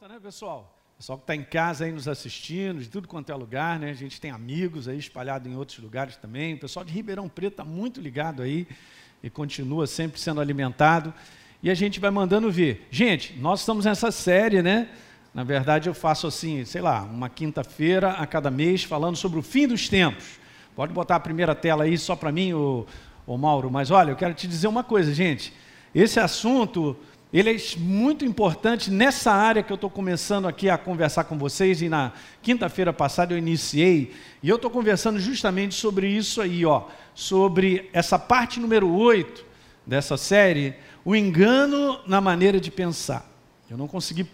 volta, né, pessoal? Pessoal que está em casa aí nos assistindo, de tudo quanto é lugar, né? A gente tem amigos aí espalhados em outros lugares também. O pessoal de Ribeirão Preto está muito ligado aí e continua sempre sendo alimentado. E a gente vai mandando ver. Gente, nós estamos nessa série, né? Na verdade, eu faço assim, sei lá, uma quinta-feira a cada mês falando sobre o fim dos tempos. Pode botar a primeira tela aí só para mim, o, Mauro. Mas olha, eu quero te dizer uma coisa, gente. Esse assunto ele é muito importante nessa área que eu estou começando aqui a conversar com vocês, e na quinta-feira passada eu iniciei, e eu estou conversando justamente sobre isso aí, ó, sobre essa parte número 8 dessa série, o engano na maneira de pensar. Eu não consegui,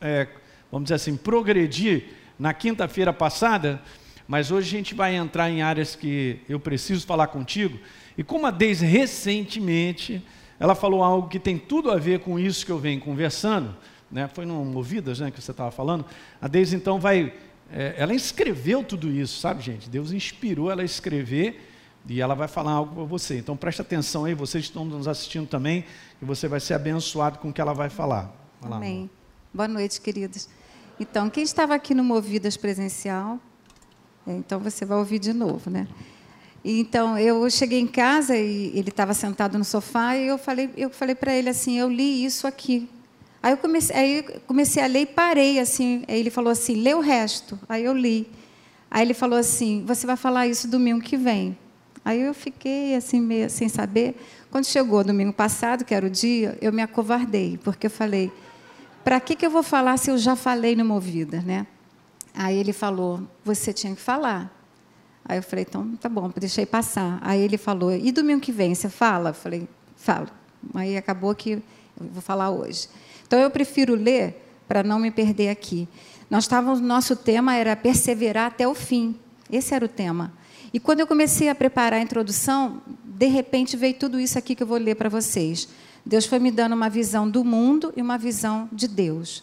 é, vamos dizer assim, progredir na quinta-feira passada, mas hoje a gente vai entrar em áreas que eu preciso falar contigo, e como a Deise recentemente ela falou algo que tem tudo a ver com isso que eu venho conversando, né? foi no Movidas né, que você estava falando. A Deise então vai, é, ela escreveu tudo isso, sabe gente? Deus inspirou ela a escrever e ela vai falar algo para você. Então preste atenção aí, vocês estão nos assistindo também, e você vai ser abençoado com o que ela vai falar. Vai lá, Amém. Amor. Boa noite, queridos. Então, quem estava aqui no Movidas presencial, é, então você vai ouvir de novo, né? Então, eu cheguei em casa e ele estava sentado no sofá e eu falei, eu falei para ele assim, eu li isso aqui. Aí eu comecei, aí comecei a ler e parei assim. Aí ele falou assim, lê o resto. Aí eu li. Aí ele falou assim, você vai falar isso domingo que vem. Aí eu fiquei assim meio sem saber. Quando chegou domingo passado, que era o dia, eu me acovardei, porque eu falei, para que, que eu vou falar se eu já falei no Movida, né? Aí ele falou, você tinha que falar. Aí eu falei, então tá bom, deixei passar. Aí ele falou, e domingo que vem, você fala? Eu falei, falo. Aí acabou que eu vou falar hoje. Então eu prefiro ler para não me perder aqui. Nós estávamos, nosso tema era perseverar até o fim. Esse era o tema. E quando eu comecei a preparar a introdução, de repente veio tudo isso aqui que eu vou ler para vocês. Deus foi me dando uma visão do mundo e uma visão de Deus.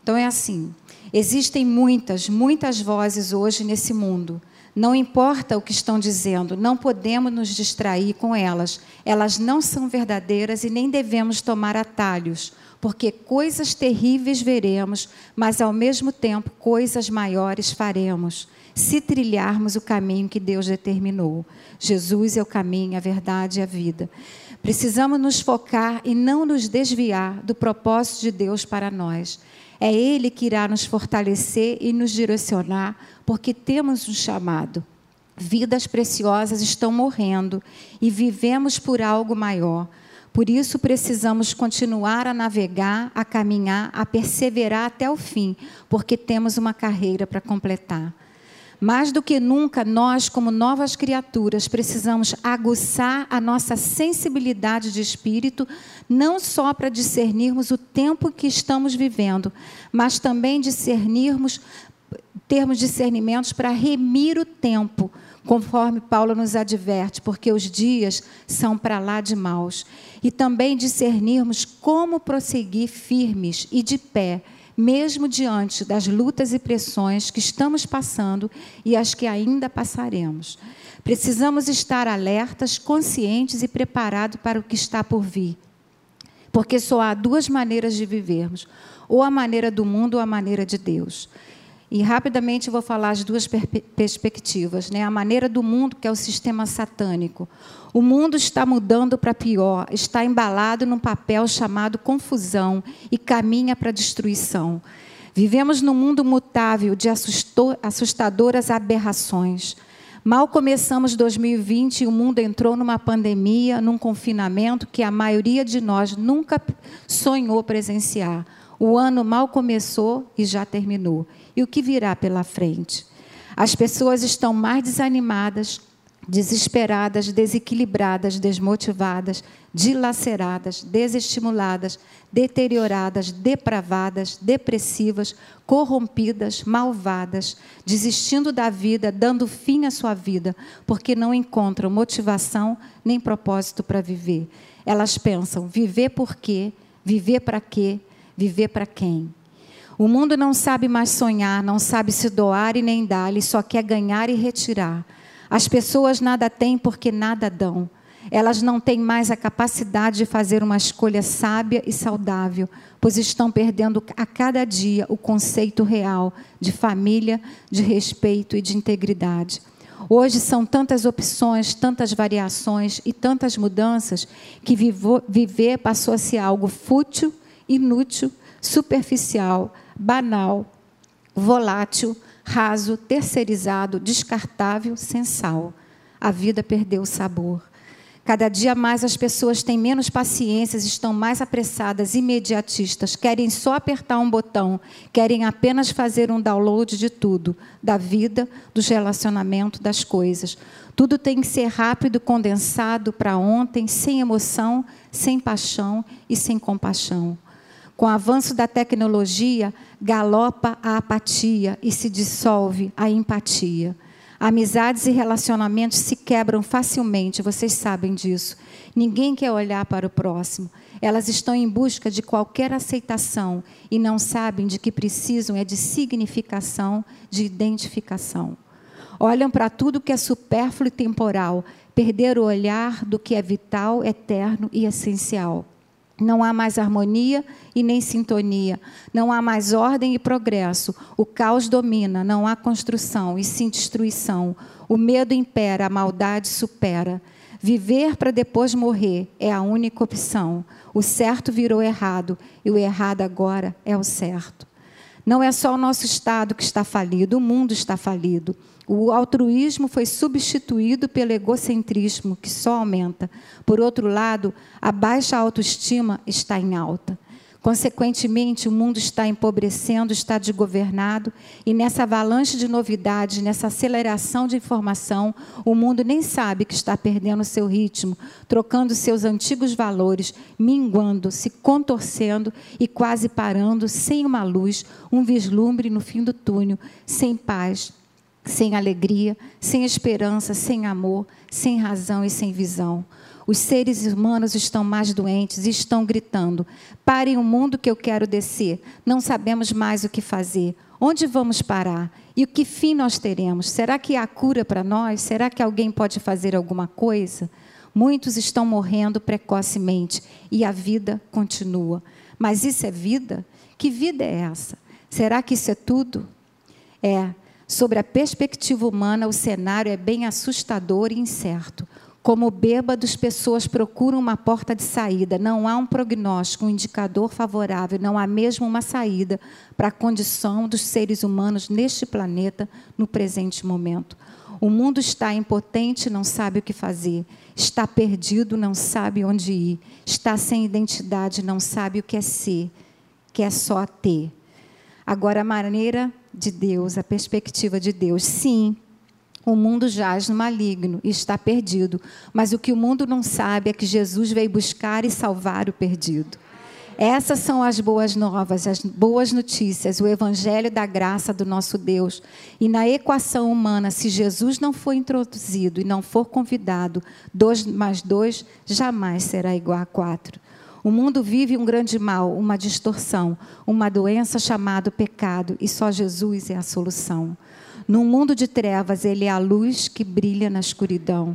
Então é assim: existem muitas, muitas vozes hoje nesse mundo não importa o que estão dizendo, não podemos nos distrair com elas. Elas não são verdadeiras e nem devemos tomar atalhos, porque coisas terríveis veremos, mas ao mesmo tempo coisas maiores faremos, se trilharmos o caminho que Deus determinou. Jesus é o caminho, a verdade e a vida. Precisamos nos focar e não nos desviar do propósito de Deus para nós. É Ele que irá nos fortalecer e nos direcionar, porque temos um chamado. Vidas preciosas estão morrendo e vivemos por algo maior. Por isso precisamos continuar a navegar, a caminhar, a perseverar até o fim, porque temos uma carreira para completar. Mais do que nunca, nós, como novas criaturas, precisamos aguçar a nossa sensibilidade de espírito, não só para discernirmos o tempo que estamos vivendo, mas também discernirmos, termos discernimentos para remir o tempo, conforme Paulo nos adverte, porque os dias são para lá de maus. E também discernirmos como prosseguir firmes e de pé mesmo diante das lutas e pressões que estamos passando e as que ainda passaremos. Precisamos estar alertas, conscientes e preparados para o que está por vir. Porque só há duas maneiras de vivermos: ou a maneira do mundo ou a maneira de Deus. E rapidamente vou falar as duas perspectivas, né? A maneira do mundo, que é o sistema satânico. O mundo está mudando para pior, está embalado num papel chamado confusão e caminha para a destruição. Vivemos num mundo mutável de assustadoras aberrações. Mal começamos 2020 e o mundo entrou numa pandemia, num confinamento que a maioria de nós nunca sonhou presenciar. O ano mal começou e já terminou. E o que virá pela frente? As pessoas estão mais desanimadas, desesperadas, desequilibradas, desmotivadas, dilaceradas, desestimuladas, deterioradas, depravadas, depressivas, corrompidas, malvadas, desistindo da vida, dando fim à sua vida, porque não encontram motivação nem propósito para viver. Elas pensam: viver por quê? Viver para quê? Viver para quem? O mundo não sabe mais sonhar, não sabe se doar e nem dar, ele só quer ganhar e retirar. As pessoas nada têm porque nada dão. Elas não têm mais a capacidade de fazer uma escolha sábia e saudável, pois estão perdendo a cada dia o conceito real de família, de respeito e de integridade. Hoje são tantas opções, tantas variações e tantas mudanças que viver passou a ser algo fútil, inútil, superficial, banal, volátil, raso, terceirizado, descartável, sensal. A vida perdeu o sabor. Cada dia mais as pessoas têm menos paciência, estão mais apressadas, imediatistas, querem só apertar um botão, querem apenas fazer um download de tudo, da vida, dos relacionamentos, das coisas. Tudo tem que ser rápido, condensado para ontem, sem emoção, sem paixão e sem compaixão. Com o avanço da tecnologia, galopa a apatia e se dissolve a empatia. Amizades e relacionamentos se quebram facilmente, vocês sabem disso. Ninguém quer olhar para o próximo. Elas estão em busca de qualquer aceitação e não sabem de que precisam é de significação, de identificação. Olham para tudo que é supérfluo e temporal, perder o olhar do que é vital, eterno e essencial. Não há mais harmonia e nem sintonia. Não há mais ordem e progresso. O caos domina, não há construção e sim destruição. O medo impera, a maldade supera. Viver para depois morrer é a única opção. O certo virou errado e o errado agora é o certo. Não é só o nosso Estado que está falido, o mundo está falido. O altruísmo foi substituído pelo egocentrismo, que só aumenta. Por outro lado, a baixa autoestima está em alta. Consequentemente, o mundo está empobrecendo, está desgovernado, e nessa avalanche de novidades, nessa aceleração de informação, o mundo nem sabe que está perdendo seu ritmo, trocando seus antigos valores, minguando, se contorcendo e quase parando, sem uma luz, um vislumbre no fim do túnel, sem paz, sem alegria, sem esperança, sem amor, sem razão e sem visão. Os seres humanos estão mais doentes e estão gritando: parem o mundo que eu quero descer. Não sabemos mais o que fazer. Onde vamos parar? E o que fim nós teremos? Será que há cura para nós? Será que alguém pode fazer alguma coisa? Muitos estão morrendo precocemente e a vida continua. Mas isso é vida? Que vida é essa? Será que isso é tudo? É, Sobre a perspectiva humana, o cenário é bem assustador e incerto. Como bêbados, pessoas procuram uma porta de saída. Não há um prognóstico, um indicador favorável, não há mesmo uma saída para a condição dos seres humanos neste planeta no presente momento. O mundo está impotente, não sabe o que fazer. Está perdido, não sabe onde ir. Está sem identidade, não sabe o que é ser, quer só ter. Agora, a maneira de Deus, a perspectiva de Deus. Sim, o mundo jaz no maligno e está perdido, mas o que o mundo não sabe é que Jesus veio buscar e salvar o perdido. Essas são as boas novas, as boas notícias, o evangelho da graça do nosso Deus. E na equação humana, se Jesus não for introduzido e não for convidado, dois mais dois jamais será igual a quatro. O mundo vive um grande mal, uma distorção, uma doença chamada pecado, e só Jesus é a solução. Num mundo de trevas, Ele é a luz que brilha na escuridão.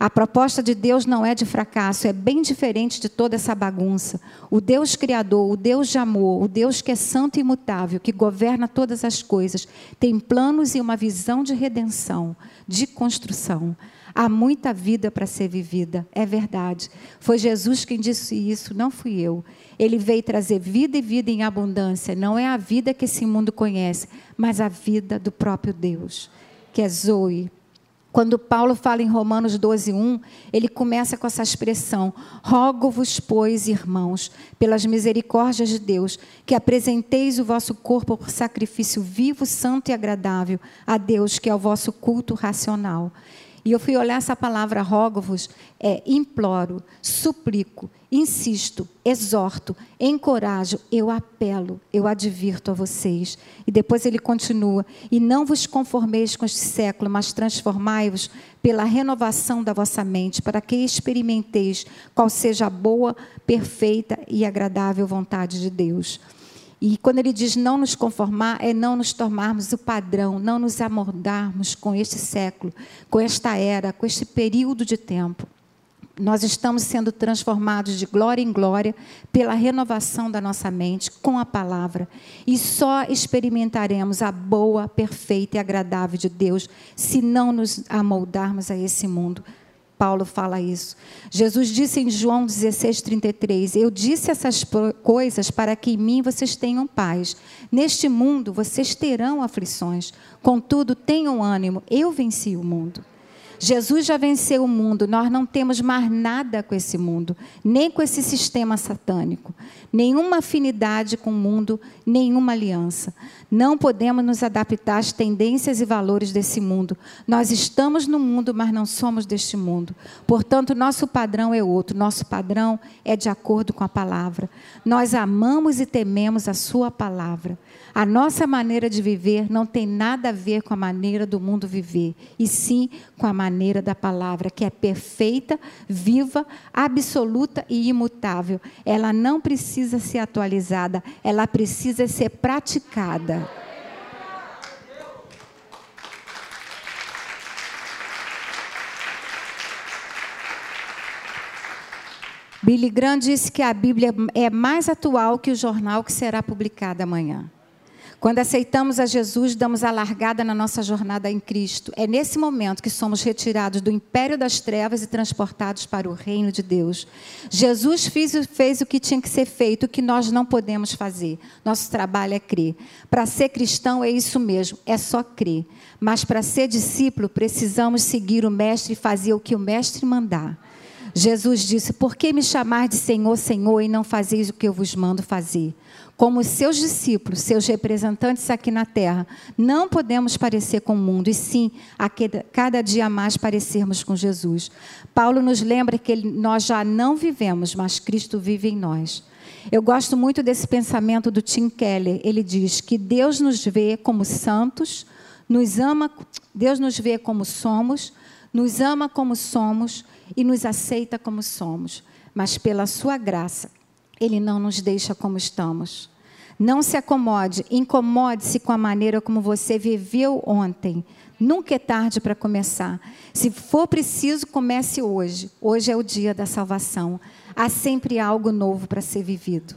A proposta de Deus não é de fracasso, é bem diferente de toda essa bagunça. O Deus Criador, o Deus de amor, o Deus que é santo e imutável, que governa todas as coisas, tem planos e uma visão de redenção, de construção. Há muita vida para ser vivida, é verdade. Foi Jesus quem disse isso, não fui eu. Ele veio trazer vida e vida em abundância. Não é a vida que esse mundo conhece, mas a vida do próprio Deus, que é Zoe. Quando Paulo fala em Romanos 12, 1, ele começa com essa expressão: Rogo-vos, pois, irmãos, pelas misericórdias de Deus, que apresenteis o vosso corpo por sacrifício vivo, santo e agradável a Deus, que é o vosso culto racional. E eu fui olhar essa palavra rogo-vos, é imploro, suplico, insisto, exorto, encorajo, eu apelo, eu advirto a vocês. E depois ele continua: E não vos conformeis com este século, mas transformai-vos pela renovação da vossa mente, para que experimenteis qual seja a boa, perfeita e agradável vontade de Deus. E quando ele diz não nos conformar, é não nos tornarmos o padrão, não nos amordarmos com este século, com esta era, com este período de tempo. nós estamos sendo transformados de glória em glória pela renovação da nossa mente com a palavra. E só experimentaremos a boa, perfeita e agradável de Deus se não nos amoldarmos a esse mundo. Paulo fala isso. Jesus disse em João 16:33, eu disse essas coisas para que em mim vocês tenham paz. Neste mundo vocês terão aflições, contudo tenham ânimo, eu venci o mundo. Jesus já venceu o mundo, nós não temos mais nada com esse mundo, nem com esse sistema satânico, nenhuma afinidade com o mundo, nenhuma aliança. Não podemos nos adaptar às tendências e valores desse mundo. Nós estamos no mundo, mas não somos deste mundo. Portanto, nosso padrão é outro, nosso padrão é de acordo com a palavra. Nós amamos e tememos a Sua palavra. A nossa maneira de viver não tem nada a ver com a maneira do mundo viver, e sim com a maneira da palavra, que é perfeita, viva, absoluta e imutável. Ela não precisa ser atualizada, ela precisa ser praticada. Billy Graham disse que a Bíblia é mais atual que o jornal que será publicado amanhã. Quando aceitamos a Jesus, damos a largada na nossa jornada em Cristo. É nesse momento que somos retirados do império das trevas e transportados para o reino de Deus. Jesus fez, fez o que tinha que ser feito, o que nós não podemos fazer. Nosso trabalho é crer. Para ser cristão é isso mesmo, é só crer. Mas para ser discípulo, precisamos seguir o Mestre e fazer o que o Mestre mandar. Jesus disse: Por que me chamar de Senhor, Senhor, e não fazeis o que eu vos mando fazer? Como seus discípulos, seus representantes aqui na terra, não podemos parecer com o mundo, e sim, a cada dia mais parecermos com Jesus. Paulo nos lembra que nós já não vivemos, mas Cristo vive em nós. Eu gosto muito desse pensamento do Tim Keller. Ele diz que Deus nos vê como santos, nos ama, Deus nos vê como somos, nos ama como somos e nos aceita como somos. Mas pela sua graça, ele não nos deixa como estamos. Não se acomode, incomode-se com a maneira como você viveu ontem. Nunca é tarde para começar. Se for preciso, comece hoje. Hoje é o dia da salvação. Há sempre algo novo para ser vivido.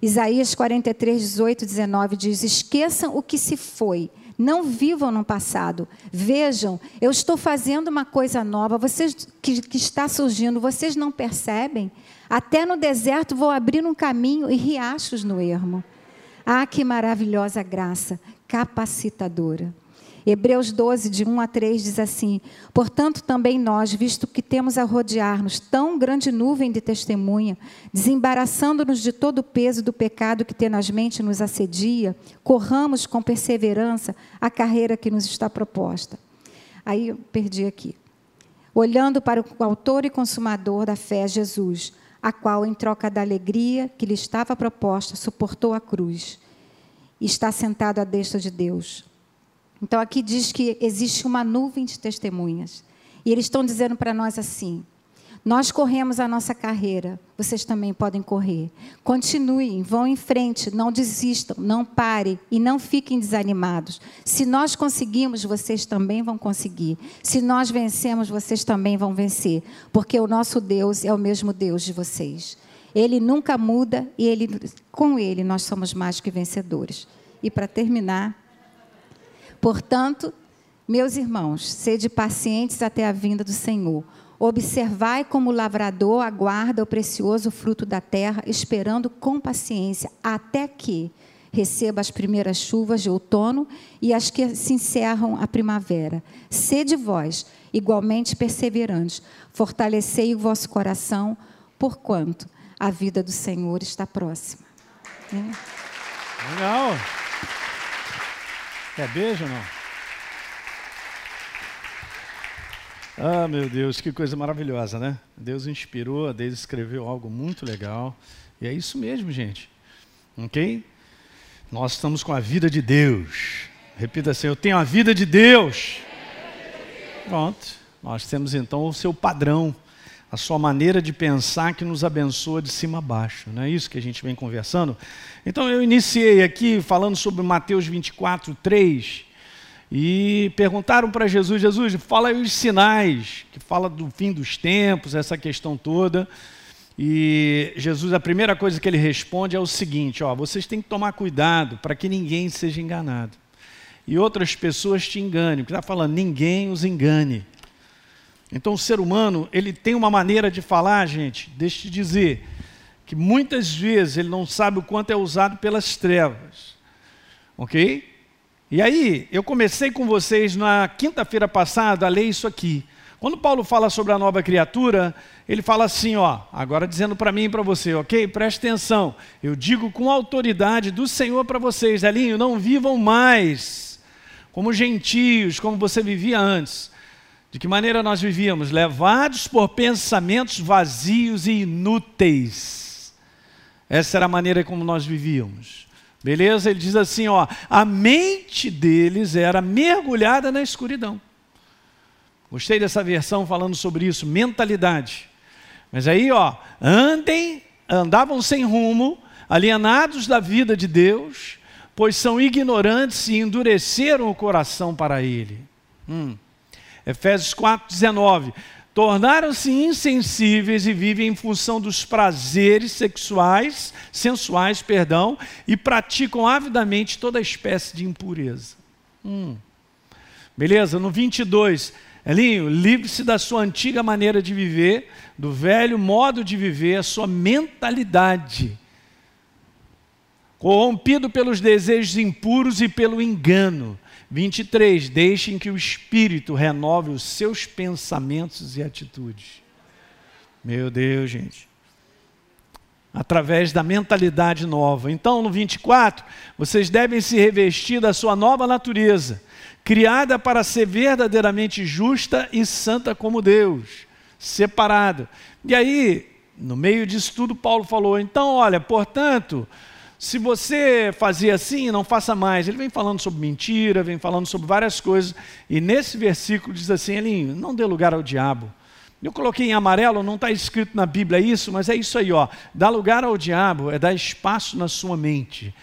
Isaías 43, 18, 19 diz: Esqueçam o que se foi. Não vivam no passado. Vejam, eu estou fazendo uma coisa nova. Vocês que, que está surgindo, vocês não percebem? Até no deserto vou abrir um caminho e riachos no ermo. Ah, que maravilhosa graça, capacitadora. Hebreus 12, de 1 a 3 diz assim: Portanto, também nós, visto que temos a rodear-nos tão grande nuvem de testemunha, desembaraçando-nos de todo o peso do pecado que tenazmente nos assedia, corramos com perseverança a carreira que nos está proposta. Aí eu perdi aqui. Olhando para o autor e consumador da fé, Jesus a qual, em troca da alegria que lhe estava proposta, suportou a cruz e está sentado à destra de Deus. Então, aqui diz que existe uma nuvem de testemunhas. E eles estão dizendo para nós assim: nós corremos a nossa carreira, vocês também podem correr. Continuem, vão em frente, não desistam, não parem e não fiquem desanimados. Se nós conseguimos, vocês também vão conseguir. Se nós vencemos, vocês também vão vencer, porque o nosso Deus é o mesmo Deus de vocês. Ele nunca muda e ele, com ele nós somos mais que vencedores. E para terminar, portanto, meus irmãos, sede pacientes até a vinda do Senhor. Observai como o lavrador aguarda o precioso fruto da terra, esperando com paciência até que receba as primeiras chuvas de outono e as que se encerram a primavera. Sede vós, igualmente perseverantes, fortalecei o vosso coração, porquanto a vida do Senhor está próxima. É. Legal. Quer beijo ou não? Ah, meu Deus, que coisa maravilhosa, né? Deus inspirou, Deus escreveu algo muito legal. E é isso mesmo, gente. Ok? Nós estamos com a vida de Deus. Repita assim: Eu tenho a vida de Deus. Pronto. Nós temos então o seu padrão, a sua maneira de pensar que nos abençoa de cima a baixo. Não é isso que a gente vem conversando? Então eu iniciei aqui falando sobre Mateus 24, 3 e perguntaram para Jesus: Jesus, fala aí os sinais, que fala do fim dos tempos, essa questão toda. E Jesus, a primeira coisa que ele responde é o seguinte: ó, vocês têm que tomar cuidado para que ninguém seja enganado. E outras pessoas te enganem. Porque está falando, ninguém os engane. Então o ser humano, ele tem uma maneira de falar, gente, deixa eu te dizer, que muitas vezes ele não sabe o quanto é usado pelas trevas. Ok? E aí, eu comecei com vocês na quinta-feira passada a ler isso aqui. Quando Paulo fala sobre a nova criatura, ele fala assim, ó, agora dizendo para mim e para você, ok? Preste atenção. Eu digo com autoridade do Senhor para vocês, Elinho, não vivam mais como gentios, como você vivia antes. De que maneira nós vivíamos? Levados por pensamentos vazios e inúteis. Essa era a maneira como nós vivíamos. Beleza? Ele diz assim, ó, a mente deles era mergulhada na escuridão. Gostei dessa versão falando sobre isso, mentalidade. Mas aí, ó, andem, andavam sem rumo, alienados da vida de Deus, pois são ignorantes e endureceram o coração para Ele. Hum. Efésios 4,19. Tornaram-se insensíveis e vivem em função dos prazeres sexuais, sensuais, perdão, e praticam avidamente toda espécie de impureza. Hum. Beleza? No 22, Elinho, livre-se da sua antiga maneira de viver, do velho modo de viver, a sua mentalidade. Corrompido pelos desejos impuros e pelo engano. 23. Deixem que o Espírito renove os seus pensamentos e atitudes. Meu Deus, gente. Através da mentalidade nova. Então, no 24, vocês devem se revestir da sua nova natureza criada para ser verdadeiramente justa e santa como Deus, separada. E aí, no meio disso tudo, Paulo falou: então, olha, portanto, se você fazia assim, não faça mais. Ele vem falando sobre mentira, vem falando sobre várias coisas, e nesse versículo diz assim: Elinho, não dê lugar ao diabo. Eu coloquei em amarelo, não está escrito na Bíblia isso, mas é isso aí, ó. Dar lugar ao diabo é dar espaço na sua mente.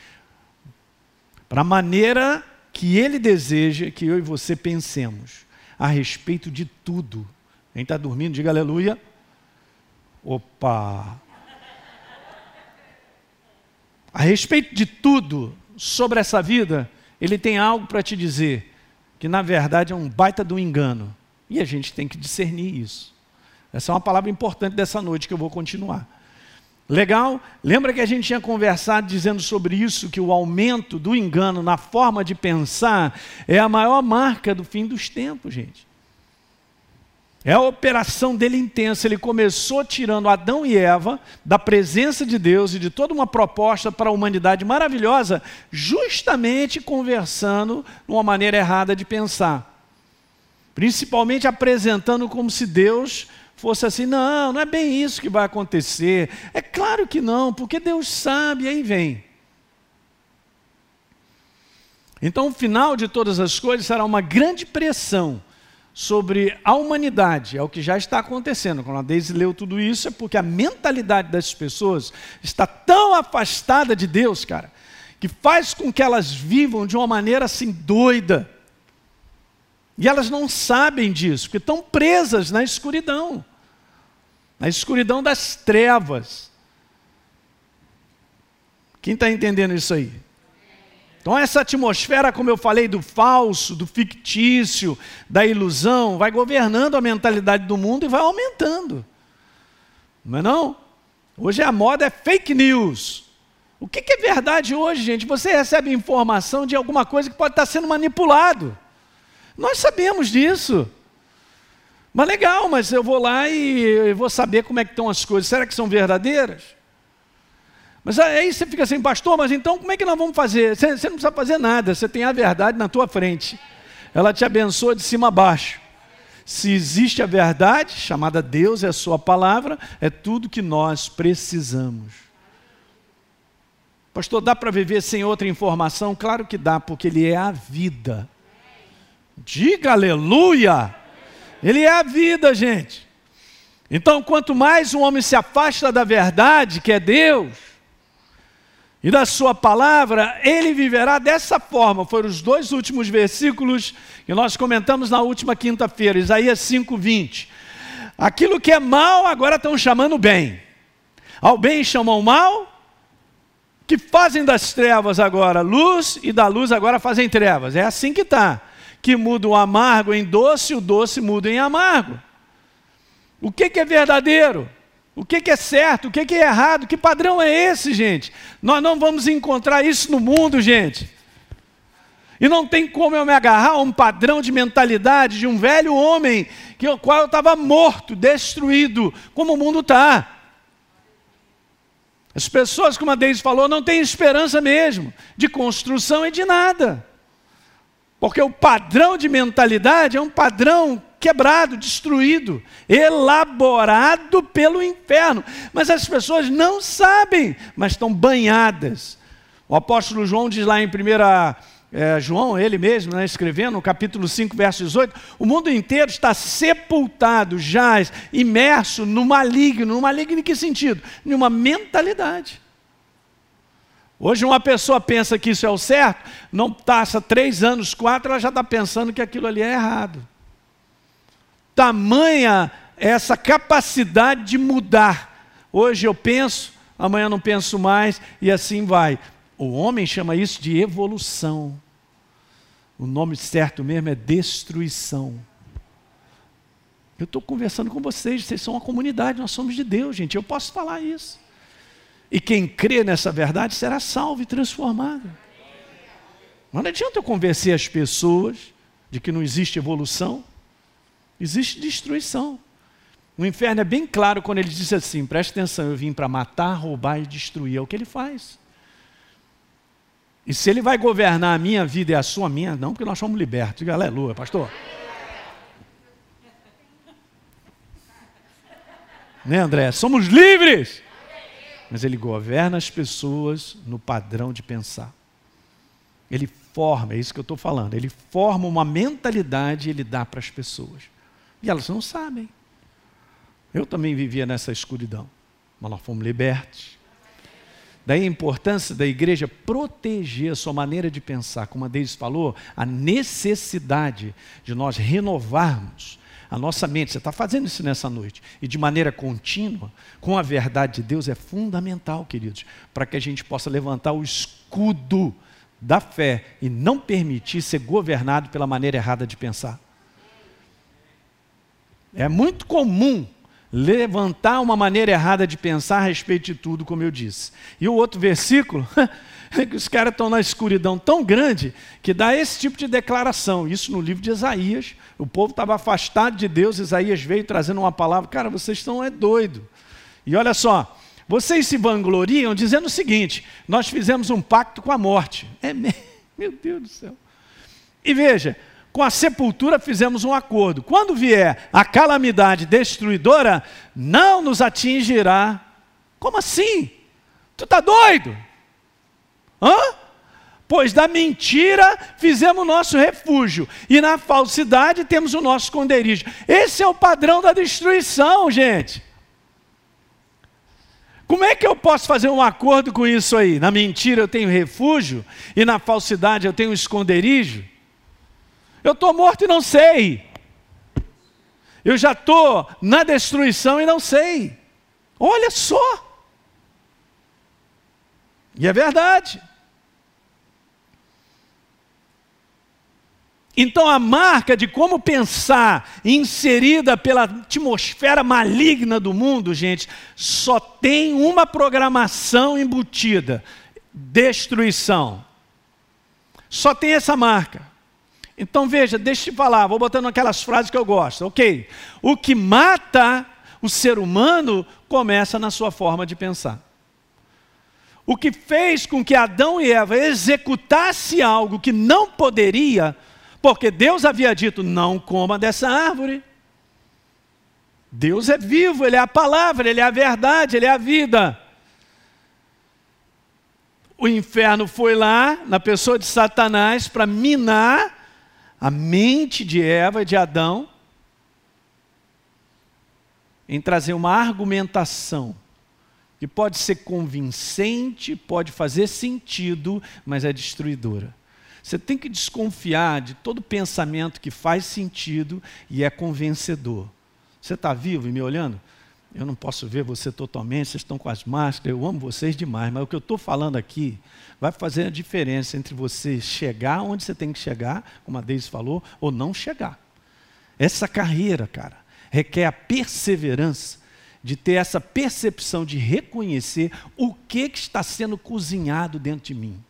Para a maneira que Ele deseja que eu e você pensemos a respeito de tudo. Quem está dormindo, diga aleluia. Opa! A respeito de tudo sobre essa vida, Ele tem algo para te dizer, que na verdade é um baita do engano. E a gente tem que discernir isso. Essa é uma palavra importante dessa noite que eu vou continuar. Legal? Lembra que a gente tinha conversado dizendo sobre isso, que o aumento do engano na forma de pensar é a maior marca do fim dos tempos, gente. É a operação dele intensa. Ele começou tirando Adão e Eva da presença de Deus e de toda uma proposta para a humanidade maravilhosa, justamente conversando numa maneira errada de pensar. Principalmente apresentando como se Deus fosse assim, não, não é bem isso que vai acontecer. É claro que não, porque Deus sabe, aí vem. Então, o final de todas as coisas será uma grande pressão sobre a humanidade, é o que já está acontecendo. Quando a Deise leu tudo isso, é porque a mentalidade das pessoas está tão afastada de Deus, cara, que faz com que elas vivam de uma maneira assim doida. E elas não sabem disso, porque estão presas na escuridão na escuridão das trevas. Quem está entendendo isso aí? Então, essa atmosfera, como eu falei, do falso, do fictício, da ilusão, vai governando a mentalidade do mundo e vai aumentando. Não é não? Hoje a moda é fake news. O que, é verdade hoje, gente? Você recebe informação de alguma coisa que pode estar sendo manipulado. Nós sabemos disso. Mas legal, mas eu vou lá e vou saber como é que estão as coisas. Será que são verdadeiras? Mas aí você fica assim, pastor, mas então como é que nós vamos fazer? Você, você não precisa fazer nada, você tem a verdade na tua frente. Ela te abençoa de cima a baixo. Se existe a verdade, chamada Deus, é a sua palavra, é tudo que nós precisamos. Pastor, dá para viver sem outra informação? Claro que dá, porque Ele é a vida. Diga aleluia! Ele é a vida, gente. Então, quanto mais um homem se afasta da verdade, que é Deus, e da sua palavra, ele viverá dessa forma. Foram os dois últimos versículos que nós comentamos na última quinta-feira, Isaías 5:20. Aquilo que é mal agora estão chamando bem. Ao bem chamam mal, que fazem das trevas agora luz e da luz agora fazem trevas. É assim que está. Que muda o amargo em doce, o doce muda em amargo. O que, que é verdadeiro? O que, é certo? O que, que é errado? Que padrão é esse, gente? Nós não vamos encontrar isso no mundo, gente. E não tem como eu me agarrar a um padrão de mentalidade de um velho homem que o qual eu estava morto, destruído, como o mundo está. As pessoas, como a Deise falou, não têm esperança mesmo de construção e de nada. Porque o padrão de mentalidade é um padrão quebrado, destruído, elaborado pelo inferno. Mas as pessoas não sabem, mas estão banhadas. O apóstolo João diz lá em 1 é, João, ele mesmo, né, escrevendo, no capítulo 5, verso 18, o mundo inteiro está sepultado, jaz, imerso no maligno. No maligno em que sentido? Numa mentalidade. Hoje uma pessoa pensa que isso é o certo, não passa três anos, quatro, ela já está pensando que aquilo ali é errado. Tamanha essa capacidade de mudar. Hoje eu penso, amanhã não penso mais, e assim vai. O homem chama isso de evolução. O nome certo mesmo é destruição. Eu estou conversando com vocês, vocês são uma comunidade, nós somos de Deus, gente. Eu posso falar isso. E quem crê nessa verdade será salvo e transformado. Mas não adianta eu convencer as pessoas de que não existe evolução. Existe destruição. O inferno é bem claro quando ele diz assim: preste atenção, eu vim para matar, roubar e destruir. É o que ele faz. E se ele vai governar a minha vida e a sua, minha, não, porque nós somos libertos. Diga aleluia, pastor. Né, André? Somos livres. Mas ele governa as pessoas no padrão de pensar. Ele forma, é isso que eu estou falando. Ele forma uma mentalidade e ele dá para as pessoas. E elas não sabem. Eu também vivia nessa escuridão, mas nós fomos libertos. Daí a importância da igreja proteger a sua maneira de pensar, como a Deise falou, a necessidade de nós renovarmos a nossa mente. Você está fazendo isso nessa noite. E de maneira contínua, com a verdade de Deus, é fundamental, queridos, para que a gente possa levantar o escudo da fé e não permitir ser governado pela maneira errada de pensar. É muito comum levantar uma maneira errada de pensar a respeito de tudo, como eu disse. E o outro versículo, é que os caras estão na escuridão tão grande que dá esse tipo de declaração. Isso no livro de Isaías. O povo estava afastado de Deus, Isaías veio trazendo uma palavra. Cara, vocês estão é doido. E olha só, vocês se vangloriam dizendo o seguinte: nós fizemos um pacto com a morte. É meu Deus do céu. E veja, com a sepultura fizemos um acordo. Quando vier a calamidade destruidora, não nos atingirá. Como assim? Tu está doido? Hã? Pois da mentira fizemos o nosso refúgio, e na falsidade temos o nosso esconderijo. Esse é o padrão da destruição, gente. Como é que eu posso fazer um acordo com isso aí? Na mentira eu tenho refúgio, e na falsidade eu tenho esconderijo? Eu estou morto e não sei. Eu já estou na destruição e não sei. Olha só. E é verdade. Então, a marca de como pensar, inserida pela atmosfera maligna do mundo, gente, só tem uma programação embutida: destruição. Só tem essa marca. Então veja, deixa eu te falar, vou botando aquelas frases que eu gosto. Ok. O que mata o ser humano começa na sua forma de pensar. O que fez com que Adão e Eva executasse algo que não poderia, porque Deus havia dito: não coma dessa árvore. Deus é vivo, Ele é a palavra, Ele é a verdade, Ele é a vida. O inferno foi lá, na pessoa de Satanás, para minar a mente de Eva e de Adão em trazer uma argumentação que pode ser convincente, pode fazer sentido, mas é destruidora. Você tem que desconfiar de todo pensamento que faz sentido e é convencedor. Você está vivo e me olhando? Eu não posso ver você totalmente, vocês estão com as máscaras, eu amo vocês demais, mas o que eu estou falando aqui vai fazer a diferença entre você chegar onde você tem que chegar, como a Deise falou, ou não chegar. Essa carreira, cara, requer a perseverança de ter essa percepção de reconhecer o que, que está sendo cozinhado dentro de mim.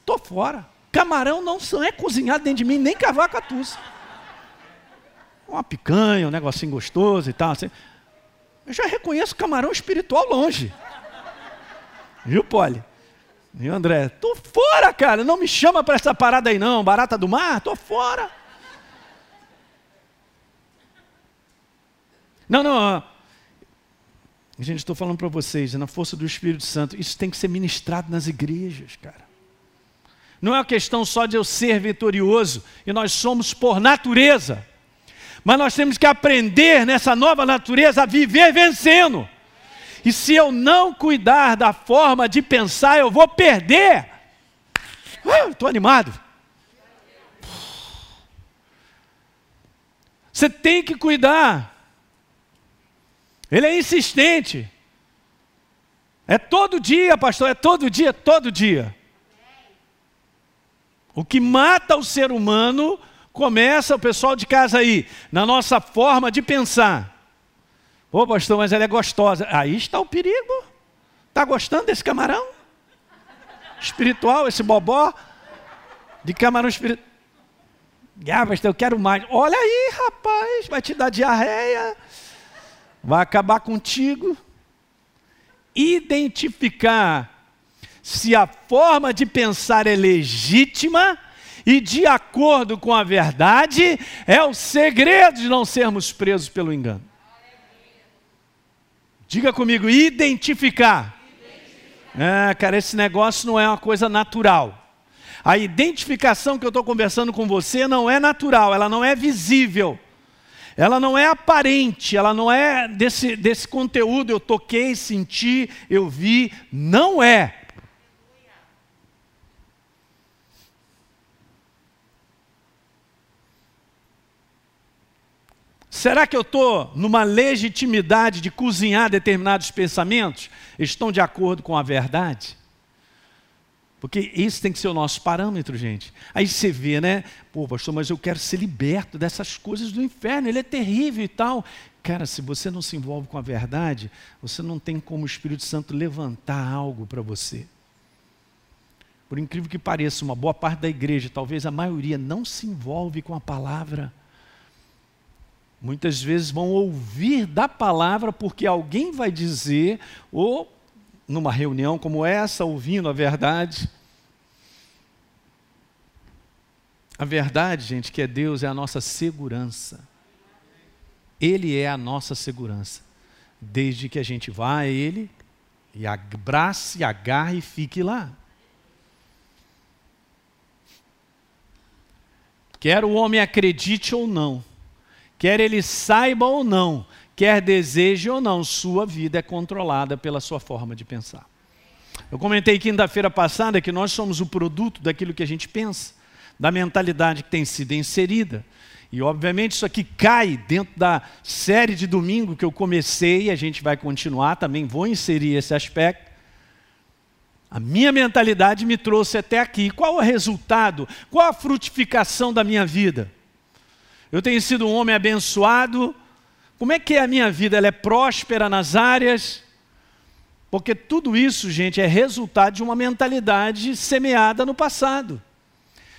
Estou fora. Camarão não é cozinhado dentro de mim, nem cavaco tussa. Uma picanha, um negocinho gostoso e tal. Assim. Eu já reconheço camarão espiritual longe. Viu, Poli? Viu, André? Tô fora, cara. Não me chama para essa parada aí, não. Barata do mar, tô fora. Não, não. Gente, estou falando para vocês, na força do Espírito Santo, isso tem que ser ministrado nas igrejas, cara. Não é uma questão só de eu ser vitorioso, e nós somos por natureza. Mas nós temos que aprender nessa nova natureza a viver vencendo. E se eu não cuidar da forma de pensar, eu vou perder. Estou uh, animado. Você tem que cuidar. Ele é insistente. É todo dia, pastor, é todo dia, todo dia. O que mata o ser humano começa, o pessoal de casa aí, na nossa forma de pensar. Pô, pastor, mas ela é gostosa. Aí está o perigo. Está gostando desse camarão? Espiritual, esse bobó de camarão espiritual. Ah, pastor, eu quero mais. Olha aí, rapaz, vai te dar diarreia vai acabar contigo. Identificar se a forma de pensar é legítima e de acordo com a verdade é o segredo de não sermos presos pelo engano. Diga comigo, identificar. identificar. É, cara, esse negócio não é uma coisa natural. A identificação que eu estou conversando com você não é natural, ela não é visível ela não é aparente, ela não é desse, desse conteúdo, eu toquei, senti, eu vi, não é. Será que eu estou numa legitimidade de cozinhar determinados pensamentos? Estão de acordo com a verdade? Porque isso tem que ser o nosso parâmetro, gente. Aí você vê, né? Pô, pastor, mas eu quero ser liberto dessas coisas do inferno, ele é terrível e tal. Cara, se você não se envolve com a verdade, você não tem como o Espírito Santo levantar algo para você. Por incrível que pareça, uma boa parte da igreja, talvez a maioria, não se envolve com a palavra. Muitas vezes vão ouvir da palavra porque alguém vai dizer, ou numa reunião como essa, ouvindo a verdade. A verdade, gente, que é Deus, é a nossa segurança. Ele é a nossa segurança. Desde que a gente vá a Ele e abrace, agarre e fique lá. Quer o homem acredite ou não, quer ele saiba ou não, quer deseje ou não, sua vida é controlada pela sua forma de pensar. Eu comentei quinta-feira passada que nós somos o produto daquilo que a gente pensa, da mentalidade que tem sido inserida. E obviamente isso aqui cai dentro da série de domingo que eu comecei, e a gente vai continuar, também vou inserir esse aspecto. A minha mentalidade me trouxe até aqui. Qual o resultado? Qual a frutificação da minha vida? Eu tenho sido um homem abençoado, como é que é a minha vida? Ela é próspera nas áreas? Porque tudo isso, gente, é resultado de uma mentalidade semeada no passado.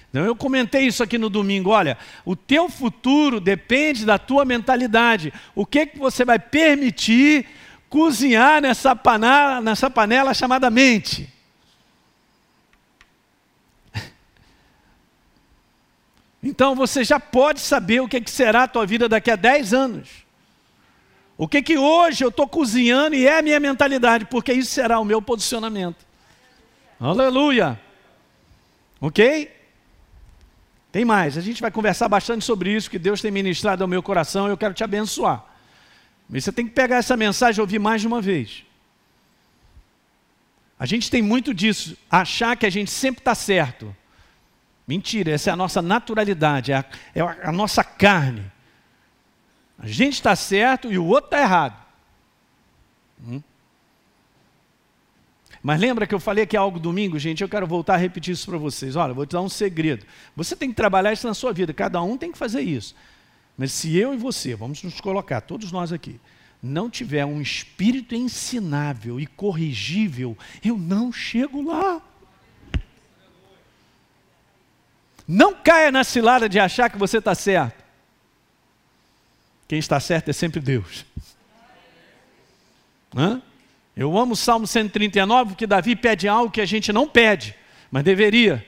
Então, eu comentei isso aqui no domingo. Olha, o teu futuro depende da tua mentalidade. O que, que você vai permitir cozinhar nessa panela, nessa panela chamada mente? Então você já pode saber o que, que será a tua vida daqui a 10 anos. O que que hoje eu estou cozinhando e é a minha mentalidade, porque isso será o meu posicionamento. Aleluia. Ok? Tem mais, a gente vai conversar bastante sobre isso, que Deus tem ministrado ao meu coração e eu quero te abençoar. Mas você tem que pegar essa mensagem e ouvir mais de uma vez. A gente tem muito disso, achar que a gente sempre está certo. Mentira, essa é a nossa naturalidade, é a, é a nossa carne. A gente está certo e o outro está errado. Hum? Mas lembra que eu falei aqui algo domingo, gente? Eu quero voltar a repetir isso para vocês. Olha, vou te dar um segredo. Você tem que trabalhar isso na sua vida, cada um tem que fazer isso. Mas se eu e você, vamos nos colocar, todos nós aqui, não tiver um espírito ensinável e corrigível, eu não chego lá. Não caia na cilada de achar que você está certo. Quem está certo é sempre Deus. Hã? Eu amo o Salmo 139, porque Davi pede algo que a gente não pede, mas deveria.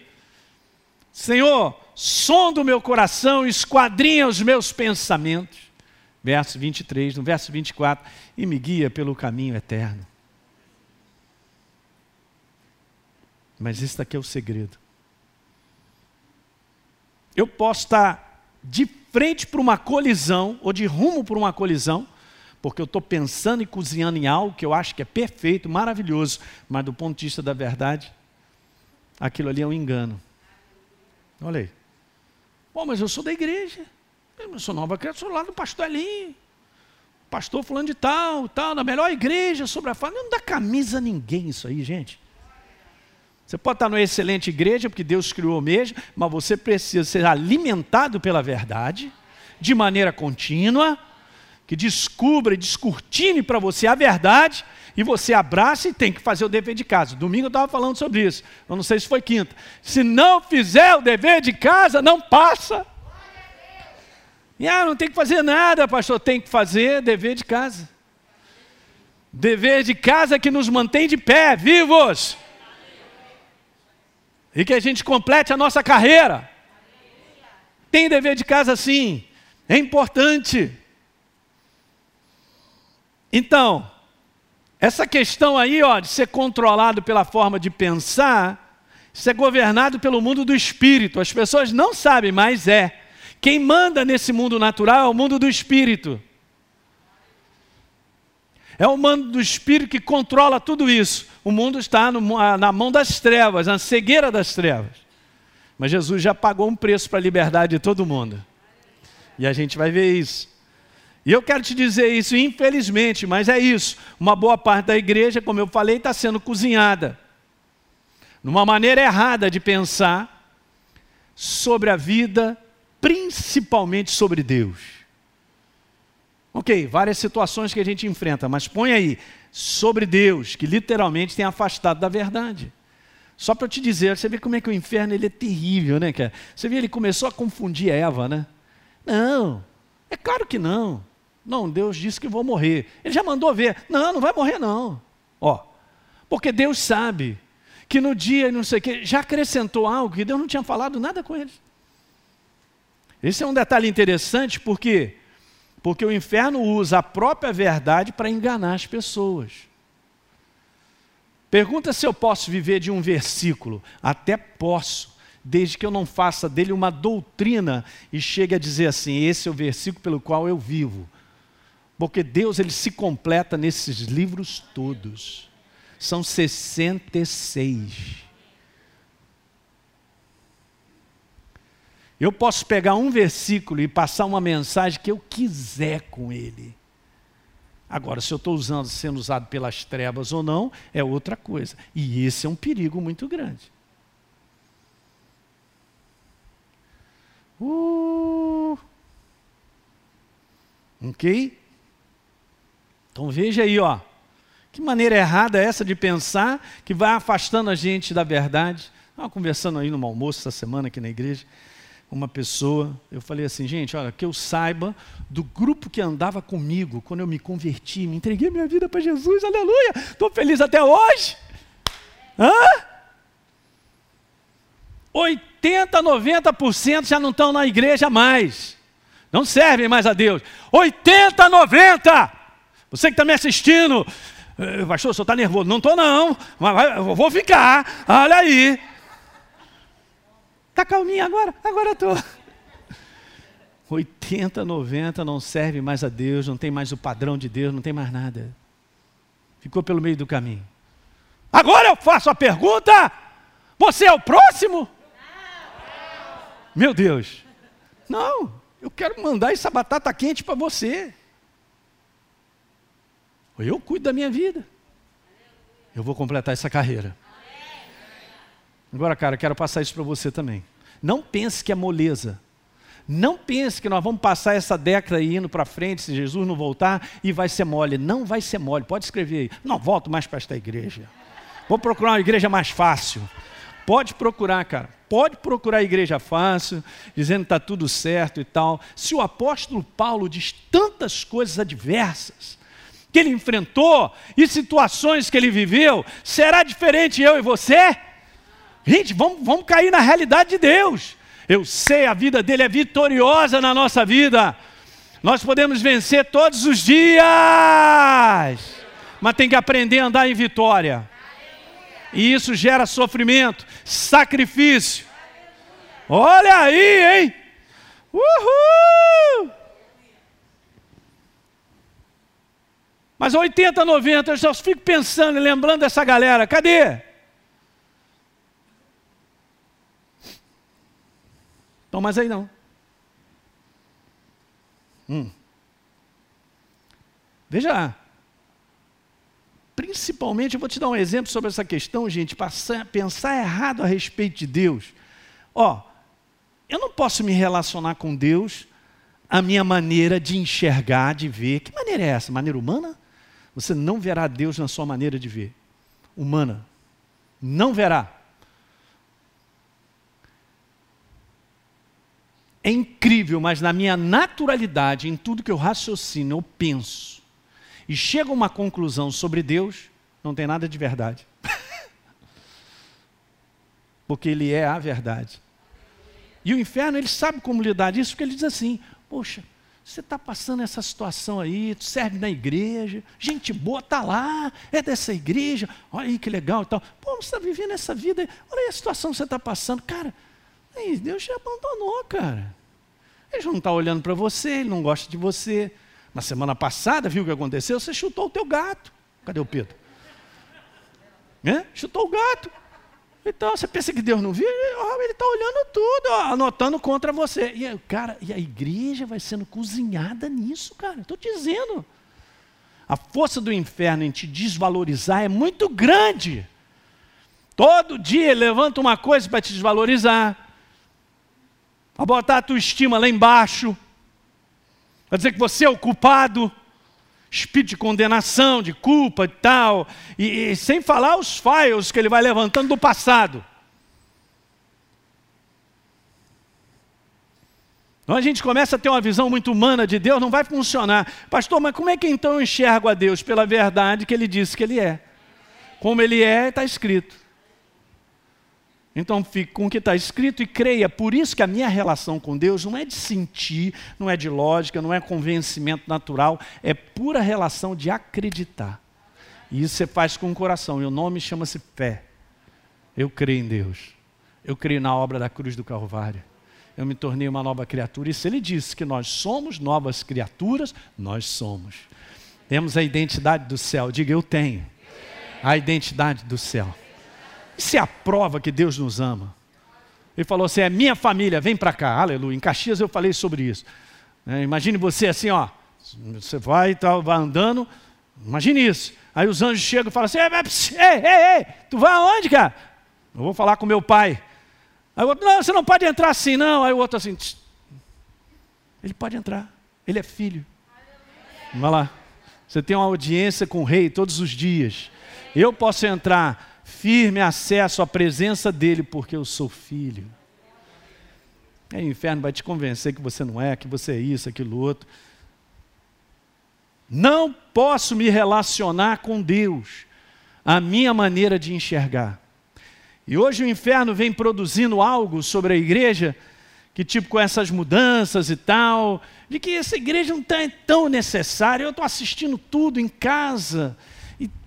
Senhor, sonda o meu coração, esquadrinha os meus pensamentos. Verso 23, no verso 24, e me guia pelo caminho eterno. Mas esse daqui é o segredo. Eu posso estar de frente para uma colisão, ou de rumo para uma colisão, porque eu estou pensando e cozinhando em algo que eu acho que é perfeito, maravilhoso, mas do ponto de vista da verdade, aquilo ali é um engano. Olha aí. Bom, mas eu sou da igreja. Eu sou nova criança, sou lá do pastor Elinho. Pastor fulano de tal, tal, na melhor igreja sobre a fala. Não dá camisa a ninguém isso aí, gente. Você pode estar numa excelente igreja, porque Deus criou mesmo, mas você precisa ser alimentado pela verdade, de maneira contínua, que descubra e descortine para você a verdade e você abraça e tem que fazer o dever de casa. Domingo eu estava falando sobre isso, eu não sei se foi quinta. Se não fizer o dever de casa, não passa. Ah, não tem que fazer nada, pastor, tem que fazer dever de casa. Dever de casa que nos mantém de pé, vivos. E que a gente complete a nossa carreira. Tem dever de casa sim, é importante. Então, essa questão aí, ó, de ser controlado pela forma de pensar, isso é governado pelo mundo do espírito. As pessoas não sabem, mas é. Quem manda nesse mundo natural é o mundo do espírito. É o mundo do espírito que controla tudo isso. O mundo está no, na mão das trevas, na cegueira das trevas. Mas Jesus já pagou um preço para a liberdade de todo mundo. E a gente vai ver isso. E eu quero te dizer isso, infelizmente, mas é isso. Uma boa parte da igreja, como eu falei, está sendo cozinhada. Numa maneira errada de pensar sobre a vida, principalmente sobre Deus. Ok, várias situações que a gente enfrenta, mas põe aí, sobre Deus, que literalmente tem afastado da verdade. Só para eu te dizer, você vê como é que o inferno ele é terrível, né, cara? Você vê, ele começou a confundir Eva, né? Não, é claro que não. Não, Deus disse que vou morrer. Ele já mandou ver. Não, não vai morrer não. Ó, porque Deus sabe que no dia, não sei o quê, já acrescentou algo que Deus não tinha falado nada com eles. Esse é um detalhe interessante, por quê? Porque o inferno usa a própria verdade para enganar as pessoas. Pergunta se eu posso viver de um versículo. Até posso, desde que eu não faça dele uma doutrina e chegue a dizer assim: esse é o versículo pelo qual eu vivo. Porque Deus ele se completa nesses livros todos. São 66. Eu posso pegar um versículo e passar uma mensagem que eu quiser com ele. Agora, se eu estou usando, sendo usado pelas trevas ou não, é outra coisa. E esse é um perigo muito grande. Uh. Ok? Então veja aí, ó. Que maneira errada é essa de pensar que vai afastando a gente da verdade. Estava conversando aí no almoço essa semana aqui na igreja, uma pessoa, eu falei assim, gente, olha, que eu saiba do grupo que andava comigo quando eu me converti, me entreguei minha vida para Jesus, aleluia, estou feliz até hoje. Hã? 80, 90% já não estão na igreja mais. Não servem mais a Deus. 80, 90! Você que está me assistindo, eh, pastor, o senhor está nervoso? Não estou não, mas vou ficar, olha aí. Está calminho agora? Agora estou. 80, 90 não serve mais a Deus, não tem mais o padrão de Deus, não tem mais nada. Ficou pelo meio do caminho. Agora eu faço a pergunta: você é o próximo? Meu Deus. Não, eu quero mandar essa batata quente para você. Eu cuido da minha vida. Eu vou completar essa carreira. Agora, cara, quero passar isso para você também. Não pense que é moleza. Não pense que nós vamos passar essa década aí indo para frente, se Jesus não voltar, e vai ser mole. Não vai ser mole. Pode escrever aí. Não volto mais para esta igreja. Vou procurar uma igreja mais fácil. Pode procurar, cara. Pode procurar a igreja fácil, dizendo que está tudo certo e tal. Se o apóstolo Paulo diz tantas coisas adversas que ele enfrentou e situações que ele viveu, será diferente eu e você? Gente, vamos, vamos cair na realidade de Deus. Eu sei, a vida dele é vitoriosa na nossa vida. Nós podemos vencer todos os dias, mas tem que aprender a andar em vitória. E isso gera sofrimento, sacrifício. Olha aí, hein? Uhul! Mas 80, 90, eu já fico pensando e lembrando dessa galera. Cadê? Então, mas aí não. Hum. Veja, principalmente, eu vou te dar um exemplo sobre essa questão, gente, passar, pensar errado a respeito de Deus. Ó, eu não posso me relacionar com Deus a minha maneira de enxergar, de ver. Que maneira é essa? Maneira humana? Você não verá Deus na sua maneira de ver. Humana. Não verá. É incrível, mas na minha naturalidade, em tudo que eu raciocino, eu penso e chega a uma conclusão sobre Deus, não tem nada de verdade. porque ele é a verdade. E o inferno, ele sabe como lidar disso, porque ele diz assim: Poxa, você está passando essa situação aí, tu serve na igreja, gente boa está lá, é dessa igreja, olha aí que legal e tal. Pô, você está vivendo essa vida, olha aí a situação que você está passando. Cara, Deus te abandonou, cara. Ele não está olhando para você, ele não gosta de você, na semana passada, viu o que aconteceu? Você chutou o teu gato. Cadê o Pedro? É? Chutou o gato. Então, você pensa que Deus não viu? Ele está olhando tudo, ó, anotando contra você. E, cara, e a igreja vai sendo cozinhada nisso, cara. Estou dizendo. A força do inferno em te desvalorizar é muito grande. Todo dia levanta uma coisa para te desvalorizar, a botar a tua estima lá embaixo vai dizer que você é o culpado, espírito de condenação, de culpa e tal, e, e sem falar os files que ele vai levantando do passado. Então a gente começa a ter uma visão muito humana de Deus, não vai funcionar. Pastor, mas como é que então eu enxergo a Deus? Pela verdade que ele disse que ele é. Como ele é, está escrito. Então fique com o que está escrito e creia. Por isso que a minha relação com Deus não é de sentir, não é de lógica, não é convencimento natural, é pura relação de acreditar. E isso você faz com o coração. E o nome chama-se fé. Eu creio em Deus. Eu creio na obra da cruz do Calvário. Eu me tornei uma nova criatura. E se ele disse que nós somos novas criaturas, nós somos. Temos a identidade do céu. Diga, eu tenho a identidade do céu. Isso é a prova que Deus nos ama. Ele falou assim: é minha família, vem para cá, aleluia. Em Caxias eu falei sobre isso. É, imagine você assim, ó, você vai, tá, vai andando, imagine isso. Aí os anjos chegam e falam assim: ei, ei, ei, tu vai aonde, cara? Eu vou falar com meu pai. Aí o outro, não, você não pode entrar assim, não. Aí o outro assim, Tch. ele pode entrar, ele é filho. Vai lá. Você tem uma audiência com o rei todos os dias. Eu posso entrar firme acesso à presença dele, porque eu sou filho. Aí o inferno vai te convencer que você não é, que você é isso, aquilo outro. Não posso me relacionar com Deus, a minha maneira de enxergar. E hoje o inferno vem produzindo algo sobre a igreja, que tipo com essas mudanças e tal, de que essa igreja não está tão necessária, eu estou assistindo tudo em casa,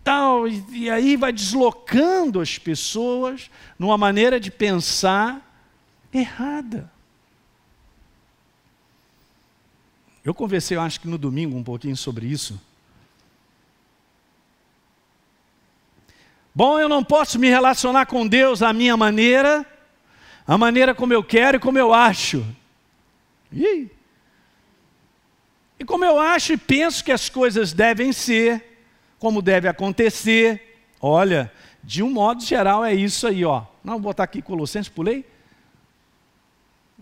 tal, e, e aí vai deslocando as pessoas numa maneira de pensar errada. Eu conversei, eu acho que no domingo, um pouquinho sobre isso. Bom, eu não posso me relacionar com Deus à minha maneira, a maneira como eu quero e como eu acho. E, e como eu acho e penso que as coisas devem ser, como deve acontecer. Olha, de um modo geral é isso aí, ó. Não, vou botar aqui Colossenses, pulei?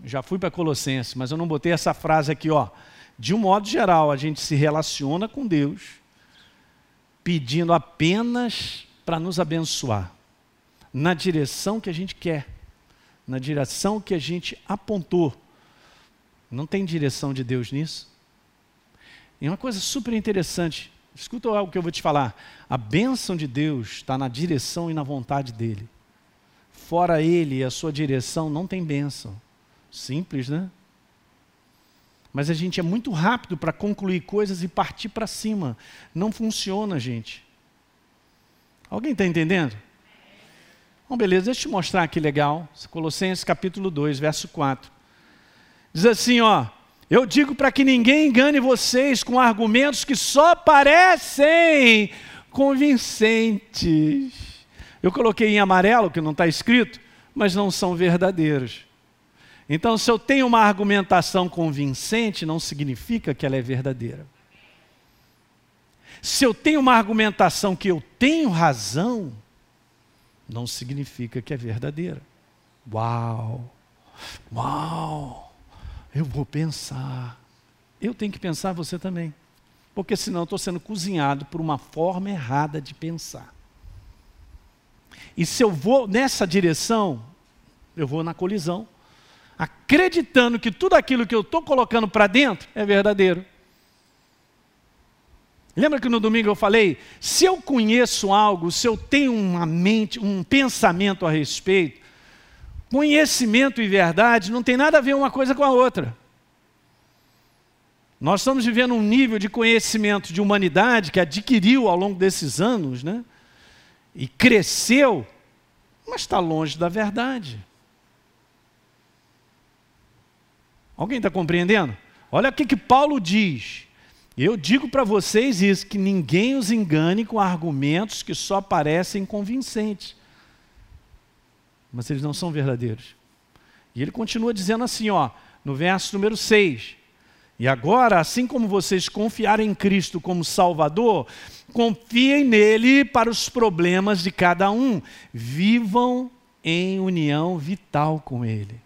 Já fui para Colossenses, mas eu não botei essa frase aqui, ó. De um modo geral, a gente se relaciona com Deus pedindo apenas para nos abençoar, na direção que a gente quer, na direção que a gente apontou. Não tem direção de Deus nisso? E uma coisa super interessante, escuta algo que eu vou te falar. A bênção de Deus está na direção e na vontade dele. Fora ele e a sua direção, não tem bênção. Simples, né? Mas a gente é muito rápido para concluir coisas e partir para cima. Não funciona, gente. Alguém está entendendo? Bom, beleza, deixa eu te mostrar aqui legal. Colossenses capítulo 2, verso 4. Diz assim, ó. Eu digo para que ninguém engane vocês com argumentos que só parecem convincentes. Eu coloquei em amarelo, que não está escrito, mas não são verdadeiros. Então, se eu tenho uma argumentação convincente, não significa que ela é verdadeira. Se eu tenho uma argumentação que eu tenho razão, não significa que é verdadeira. Uau! Uau! Eu vou pensar. Eu tenho que pensar, você também. Porque senão estou sendo cozinhado por uma forma errada de pensar. E se eu vou nessa direção, eu vou na colisão acreditando que tudo aquilo que eu estou colocando para dentro é verdadeiro. Lembra que no domingo eu falei? Se eu conheço algo, se eu tenho uma mente, um pensamento a respeito, conhecimento e verdade não tem nada a ver uma coisa com a outra. Nós estamos vivendo um nível de conhecimento de humanidade que adquiriu ao longo desses anos, né? E cresceu, mas está longe da verdade. Alguém está compreendendo? Olha o que, que Paulo diz. Eu digo para vocês isso, que ninguém os engane com argumentos que só parecem convincentes. Mas eles não são verdadeiros. E ele continua dizendo assim, ó, no verso número 6. E agora, assim como vocês confiarem em Cristo como Salvador, confiem nele para os problemas de cada um. Vivam em união vital com ele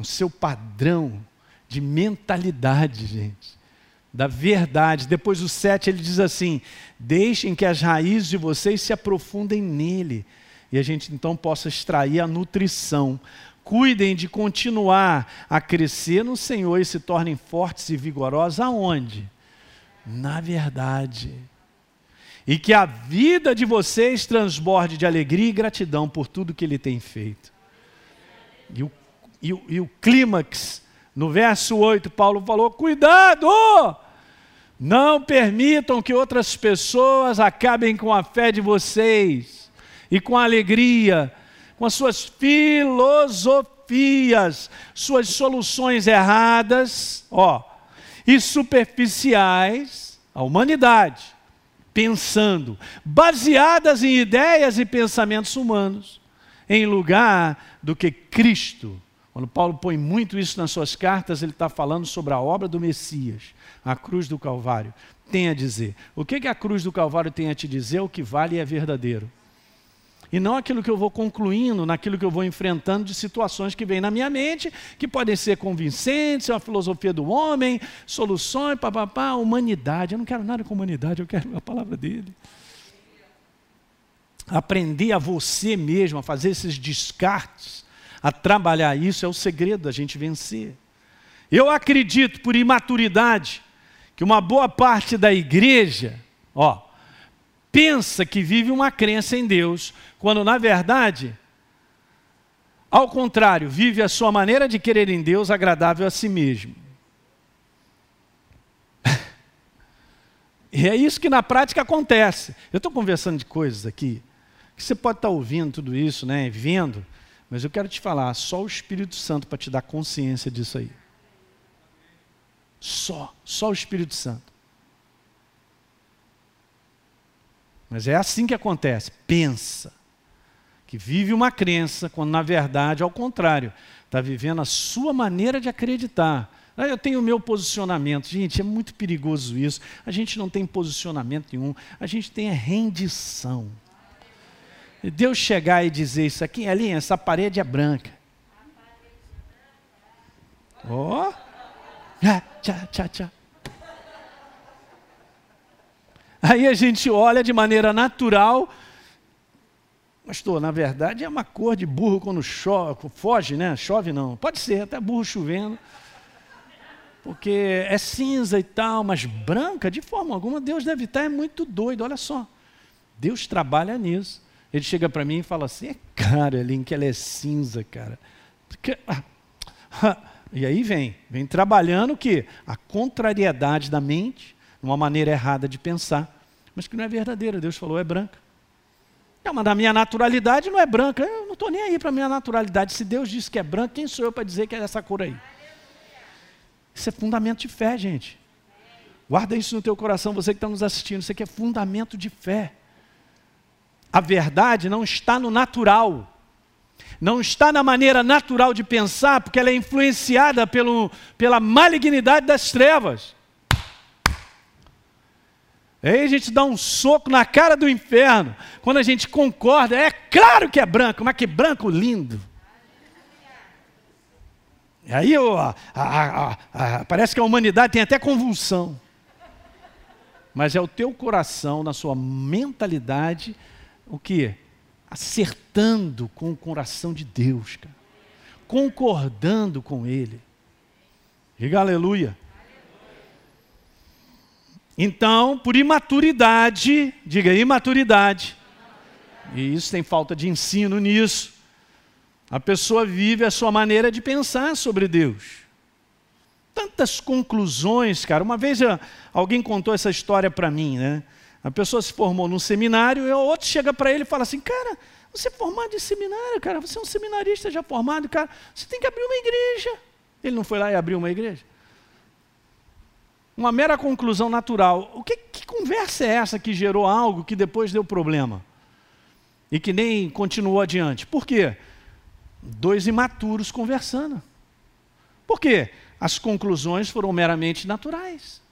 o seu padrão de mentalidade, gente, da verdade. Depois do sete ele diz assim: deixem que as raízes de vocês se aprofundem nele e a gente então possa extrair a nutrição. Cuidem de continuar a crescer no Senhor e se tornem fortes e vigorosos aonde? Na verdade. E que a vida de vocês transborde de alegria e gratidão por tudo que ele tem feito. E o e, e o clímax, no verso 8, Paulo falou: cuidado! Não permitam que outras pessoas acabem com a fé de vocês e com a alegria, com as suas filosofias, suas soluções erradas, ó, e superficiais, a humanidade, pensando, baseadas em ideias e pensamentos humanos, em lugar do que Cristo quando Paulo põe muito isso nas suas cartas, ele está falando sobre a obra do Messias, a cruz do Calvário. Tem a dizer. O que, que a cruz do Calvário tem a te dizer? O que vale é verdadeiro. E não aquilo que eu vou concluindo, naquilo que eu vou enfrentando de situações que vêm na minha mente, que podem ser convincentes, é uma filosofia do homem, soluções, papapá, humanidade. Eu não quero nada com humanidade, eu quero a palavra dele. Aprender a você mesmo, a fazer esses descartes a trabalhar isso é o segredo da gente vencer. Eu acredito, por imaturidade, que uma boa parte da igreja, ó, pensa que vive uma crença em Deus, quando na verdade, ao contrário, vive a sua maneira de querer em Deus agradável a si mesmo. e é isso que na prática acontece. Eu estou conversando de coisas aqui, que você pode estar ouvindo tudo isso, né, vendo, mas eu quero te falar, só o Espírito Santo para te dar consciência disso aí. Só, só o Espírito Santo. Mas é assim que acontece. Pensa que vive uma crença, quando na verdade, ao contrário, está vivendo a sua maneira de acreditar. Ah, eu tenho o meu posicionamento. Gente, é muito perigoso isso. A gente não tem posicionamento nenhum, a gente tem a rendição. Deus chegar e dizer isso aqui, ali, essa parede é branca. Ó. Oh. Ah, tchá, tchá, tchá. Aí a gente olha de maneira natural Pastor, na verdade é uma cor de burro quando chove, foge, né? Chove não. Pode ser, até burro chovendo. Porque é cinza e tal, mas branca, de forma alguma, Deus deve estar é muito doido. Olha só. Deus trabalha nisso. Ele chega para mim e fala assim: é claro, Elin, que ela é cinza, cara. Ah, ah, e aí vem, vem trabalhando o quê? A contrariedade da mente, uma maneira errada de pensar, mas que não é verdadeira. Deus falou, é branca. Não, mas na minha naturalidade não é branca. Eu não estou nem aí para a minha naturalidade. Se Deus disse que é branca, quem sou eu para dizer que é essa cor aí? Isso é fundamento de fé, gente. Guarda isso no teu coração, você que está nos assistindo. Isso aqui é fundamento de fé. A verdade não está no natural. Não está na maneira natural de pensar, porque ela é influenciada pelo, pela malignidade das trevas. Aí a gente dá um soco na cara do inferno. Quando a gente concorda, é claro que é branco, mas que branco lindo. E aí a, a, a, parece que a humanidade tem até convulsão. Mas é o teu coração, na sua mentalidade, o que? Acertando com o coração de Deus, cara. concordando com Ele. Diga aleluia. Então, por imaturidade, diga imaturidade, e isso tem falta de ensino nisso, a pessoa vive a sua maneira de pensar sobre Deus. Tantas conclusões, cara. Uma vez alguém contou essa história para mim, né? A pessoa se formou num seminário e o outro chega para ele e fala assim: Cara, você é formado em seminário, cara, você é um seminarista já formado, cara, você tem que abrir uma igreja. Ele não foi lá e abriu uma igreja? uma mera conclusão natural. O que, que conversa é essa que gerou algo que depois deu problema? E que nem continuou adiante? Por quê? Dois imaturos conversando. Por quê? As conclusões foram meramente naturais.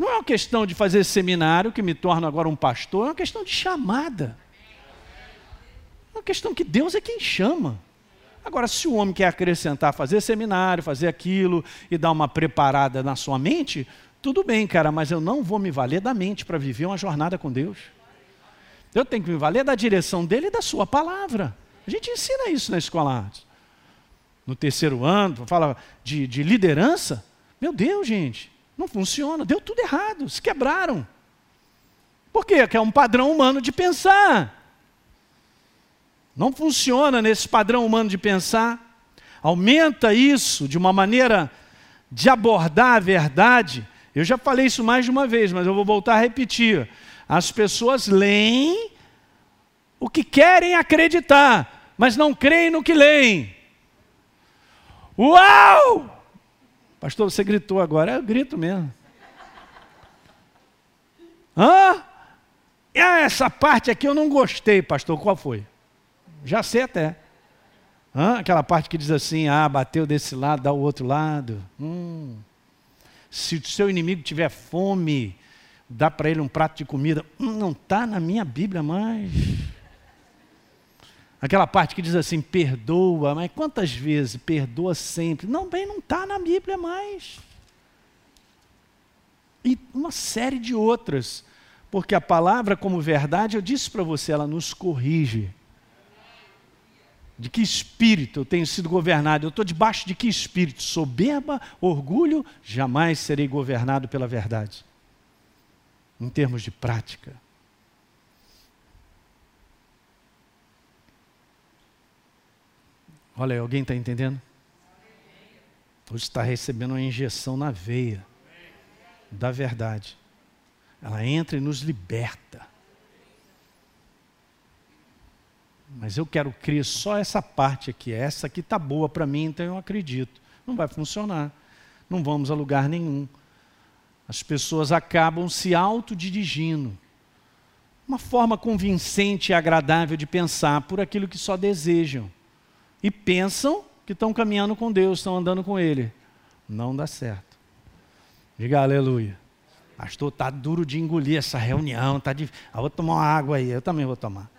Não é uma questão de fazer seminário que me torna agora um pastor, é uma questão de chamada. É uma questão que Deus é quem chama. Agora, se o homem quer acrescentar, fazer seminário, fazer aquilo e dar uma preparada na sua mente, tudo bem, cara, mas eu não vou me valer da mente para viver uma jornada com Deus. Eu tenho que me valer da direção dele e da sua palavra. A gente ensina isso na escola No terceiro ano, fala de, de liderança. Meu Deus, gente, não funciona. Deu tudo errado, se quebraram. Por quê? Porque é um padrão humano de pensar. Não funciona nesse padrão humano de pensar. Aumenta isso de uma maneira de abordar a verdade. Eu já falei isso mais de uma vez, mas eu vou voltar a repetir. As pessoas leem o que querem acreditar, mas não creem no que leem. Uau! Pastor, você gritou agora. Eu grito mesmo. Hã? Essa parte aqui eu não gostei, pastor. Qual foi? Já sei até. Hã? Aquela parte que diz assim: ah, bateu desse lado, dá o outro lado. Hum. Se o seu inimigo tiver fome, dá para ele um prato de comida. Hum, não está na minha Bíblia mais. Aquela parte que diz assim: perdoa, mas quantas vezes? Perdoa sempre. Não, bem, não está na Bíblia mais. E uma série de outras. Porque a palavra, como verdade, eu disse para você, ela nos corrige de que espírito eu tenho sido governado? Eu estou debaixo de que espírito? Soberba, orgulho? Jamais serei governado pela verdade. Em termos de prática. Olha aí, alguém está entendendo? Hoje está recebendo uma injeção na veia da verdade. Ela entra e nos liberta. Mas eu quero crer só essa parte aqui. Essa aqui está boa para mim, então eu acredito. Não vai funcionar. não vamos a lugar nenhum. As pessoas acabam se autodirigindo. Uma forma convincente e agradável de pensar por aquilo que só desejam. E pensam que estão caminhando com Deus, estão andando com Ele. Não dá certo. Diga aleluia. Pastor, tá duro de engolir essa reunião, tá de... Ah, vou tomar uma água aí, eu também vou tomar.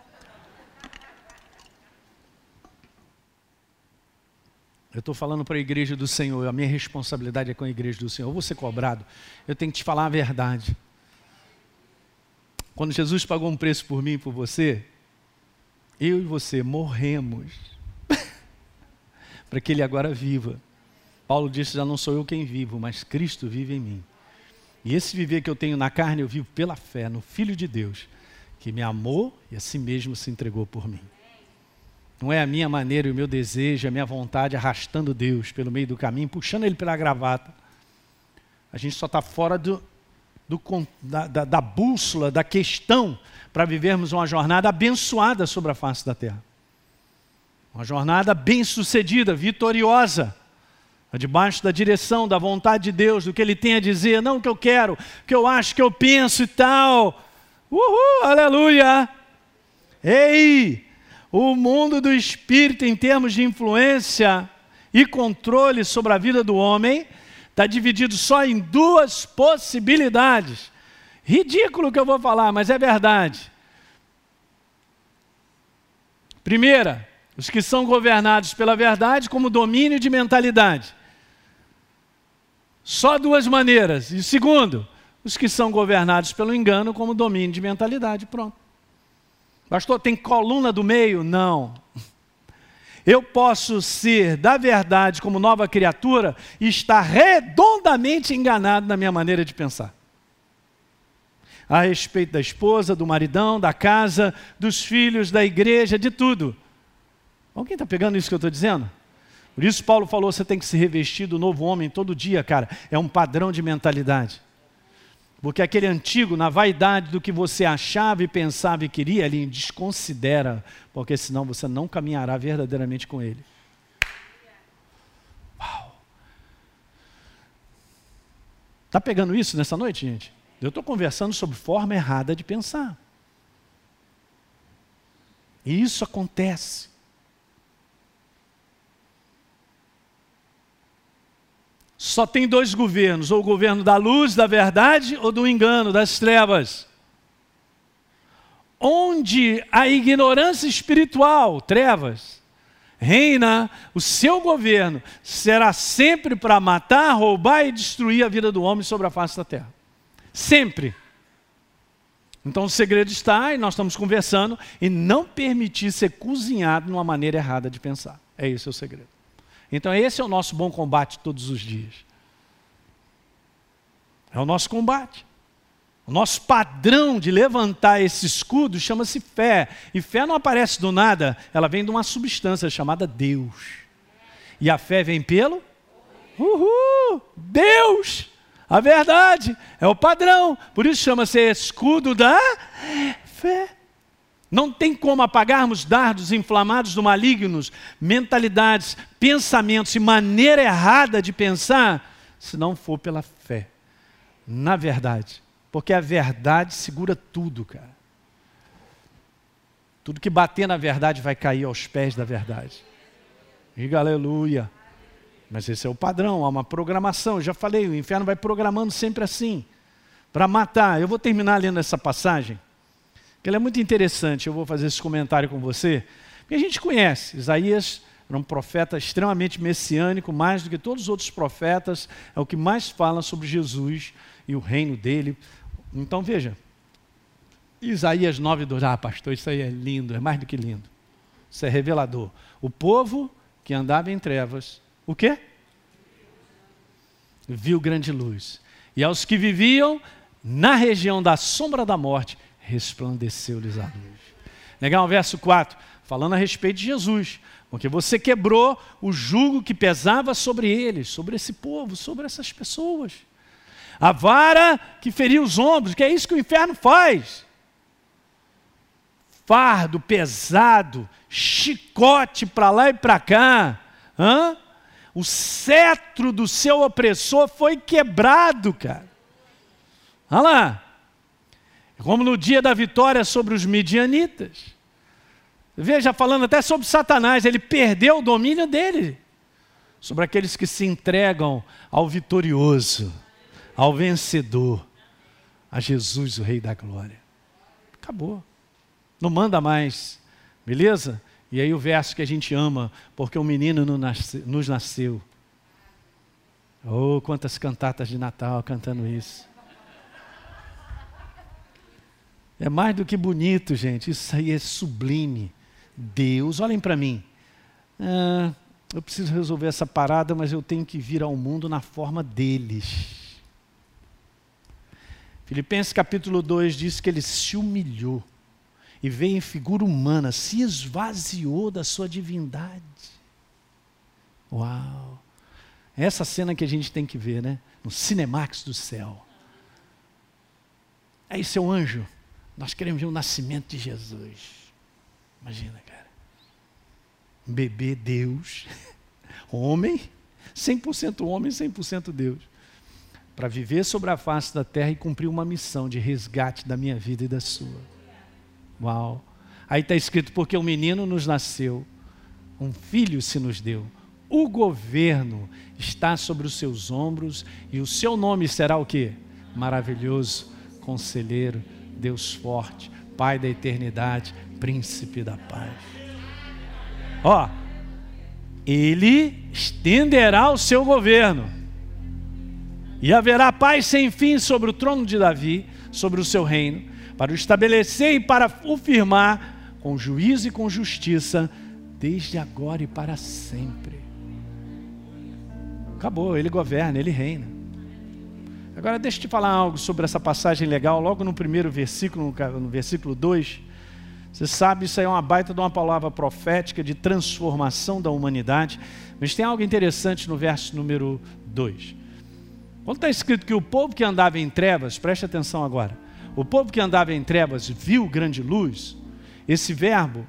Eu estou falando para a igreja do Senhor, a minha responsabilidade é com a igreja do Senhor. Eu vou ser cobrado, eu tenho que te falar a verdade. Quando Jesus pagou um preço por mim e por você, eu e você morremos para que Ele agora viva. Paulo disse: Já não sou eu quem vivo, mas Cristo vive em mim. E esse viver que eu tenho na carne, eu vivo pela fé no Filho de Deus, que me amou e a si mesmo se entregou por mim. Não é a minha maneira e o meu desejo, a minha vontade arrastando Deus pelo meio do caminho, puxando Ele pela gravata. A gente só está fora do, do, da, da, da bússola, da questão, para vivermos uma jornada abençoada sobre a face da terra. Uma jornada bem-sucedida, vitoriosa debaixo da direção, da vontade de Deus, do que Ele tem a dizer, não o que eu quero, o que eu acho, o que eu penso e tal. Uhul, aleluia! Ei, o mundo do espírito, em termos de influência e controle sobre a vida do homem, está dividido só em duas possibilidades. Ridículo que eu vou falar, mas é verdade. Primeira, os que são governados pela verdade como domínio de mentalidade. Só duas maneiras. E segundo, os que são governados pelo engano como domínio de mentalidade. Pronto. Pastor, tem coluna do meio? Não. Eu posso ser da verdade como nova criatura e estar redondamente enganado na minha maneira de pensar. A respeito da esposa, do maridão, da casa, dos filhos, da igreja, de tudo. Alguém está pegando isso que eu estou dizendo? Por isso Paulo falou, você tem que se revestir do novo homem todo dia, cara. É um padrão de mentalidade. Porque aquele antigo, na vaidade do que você achava e pensava e queria, ele desconsidera, porque senão você não caminhará verdadeiramente com ele. Uau! Está pegando isso nessa noite, gente? Eu estou conversando sobre forma errada de pensar. E isso acontece. Só tem dois governos: ou o governo da luz, da verdade, ou do engano, das trevas. Onde a ignorância espiritual, trevas, reina, o seu governo será sempre para matar, roubar e destruir a vida do homem sobre a face da terra. Sempre. Então o segredo está, e nós estamos conversando, em não permitir ser cozinhado numa maneira errada de pensar. É esse o segredo. Então, esse é o nosso bom combate todos os dias. É o nosso combate. O nosso padrão de levantar esse escudo chama-se fé. E fé não aparece do nada, ela vem de uma substância chamada Deus. E a fé vem pelo? Uhul! Deus! A verdade é o padrão. Por isso chama-se escudo da fé. Não tem como apagarmos dardos inflamados do malignos, mentalidades, pensamentos e maneira errada de pensar, se não for pela fé. Na verdade. Porque a verdade segura tudo, cara. Tudo que bater na verdade vai cair aos pés da verdade. Diga aleluia. Mas esse é o padrão, há uma programação. Eu já falei, o inferno vai programando sempre assim, para matar. Eu vou terminar lendo essa passagem ela é muito interessante. Eu vou fazer esse comentário com você, porque a gente conhece. Isaías era um profeta extremamente messiânico, mais do que todos os outros profetas, é o que mais fala sobre Jesus e o reino dele. Então veja, Isaías 9, 2, ah pastor, isso aí é lindo, é mais do que lindo. Isso é revelador. O povo que andava em trevas, o quê? Viu grande luz. E aos que viviam na região da sombra da morte, resplandeceu-lhes a luz. Legal, verso 4, falando a respeito de Jesus, porque você quebrou o jugo que pesava sobre eles, sobre esse povo, sobre essas pessoas. A vara que feria os ombros, que é isso que o inferno faz. Fardo pesado, chicote para lá e para cá. Hã? O cetro do seu opressor foi quebrado, cara. Olha lá. Como no dia da vitória sobre os midianitas. Veja, falando até sobre Satanás, ele perdeu o domínio dele sobre aqueles que se entregam ao vitorioso, ao vencedor, a Jesus, o Rei da Glória. Acabou. Não manda mais, beleza? E aí o verso que a gente ama, porque o menino nos nasceu. Oh, quantas cantatas de Natal cantando isso. É mais do que bonito, gente. Isso aí é sublime. Deus, olhem para mim. Ah, eu preciso resolver essa parada, mas eu tenho que vir ao mundo na forma deles. Filipenses capítulo 2 diz que ele se humilhou e veio em figura humana, se esvaziou da sua divindade. Uau! É essa cena que a gente tem que ver, né? No Cinemax do céu. Aí, seu anjo, nós queremos ver o nascimento de Jesus. Imagina, cara. Um bebê Deus, homem, 100% homem, 100% Deus, para viver sobre a face da terra e cumprir uma missão de resgate da minha vida e da sua. Uau! Aí está escrito: porque um menino nos nasceu, um filho se nos deu. O governo está sobre os seus ombros e o seu nome será o que? Maravilhoso, conselheiro, Deus forte, Pai da eternidade, príncipe da paz. Ó, ele estenderá o seu governo, e haverá paz sem fim sobre o trono de Davi, sobre o seu reino, para o estabelecer e para o firmar com juízo e com justiça, desde agora e para sempre. Acabou, ele governa, ele reina. Agora deixa eu te falar algo sobre essa passagem legal, logo no primeiro versículo, no versículo 2. Você sabe, isso aí é uma baita de uma palavra profética de transformação da humanidade. Mas tem algo interessante no verso número 2. Quando está escrito que o povo que andava em trevas, preste atenção agora. O povo que andava em trevas viu grande luz. Esse verbo,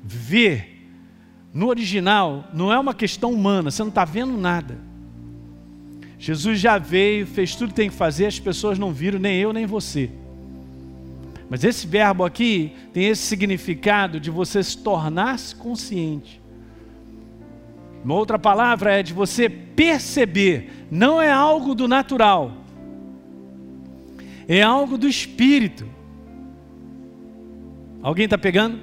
ver, no original, não é uma questão humana, você não está vendo nada. Jesus já veio, fez tudo que tem que fazer, as pessoas não viram, nem eu, nem você. Mas esse verbo aqui tem esse significado de você se tornar-se consciente. Uma outra palavra é de você perceber, não é algo do natural, é algo do espírito. Alguém está pegando?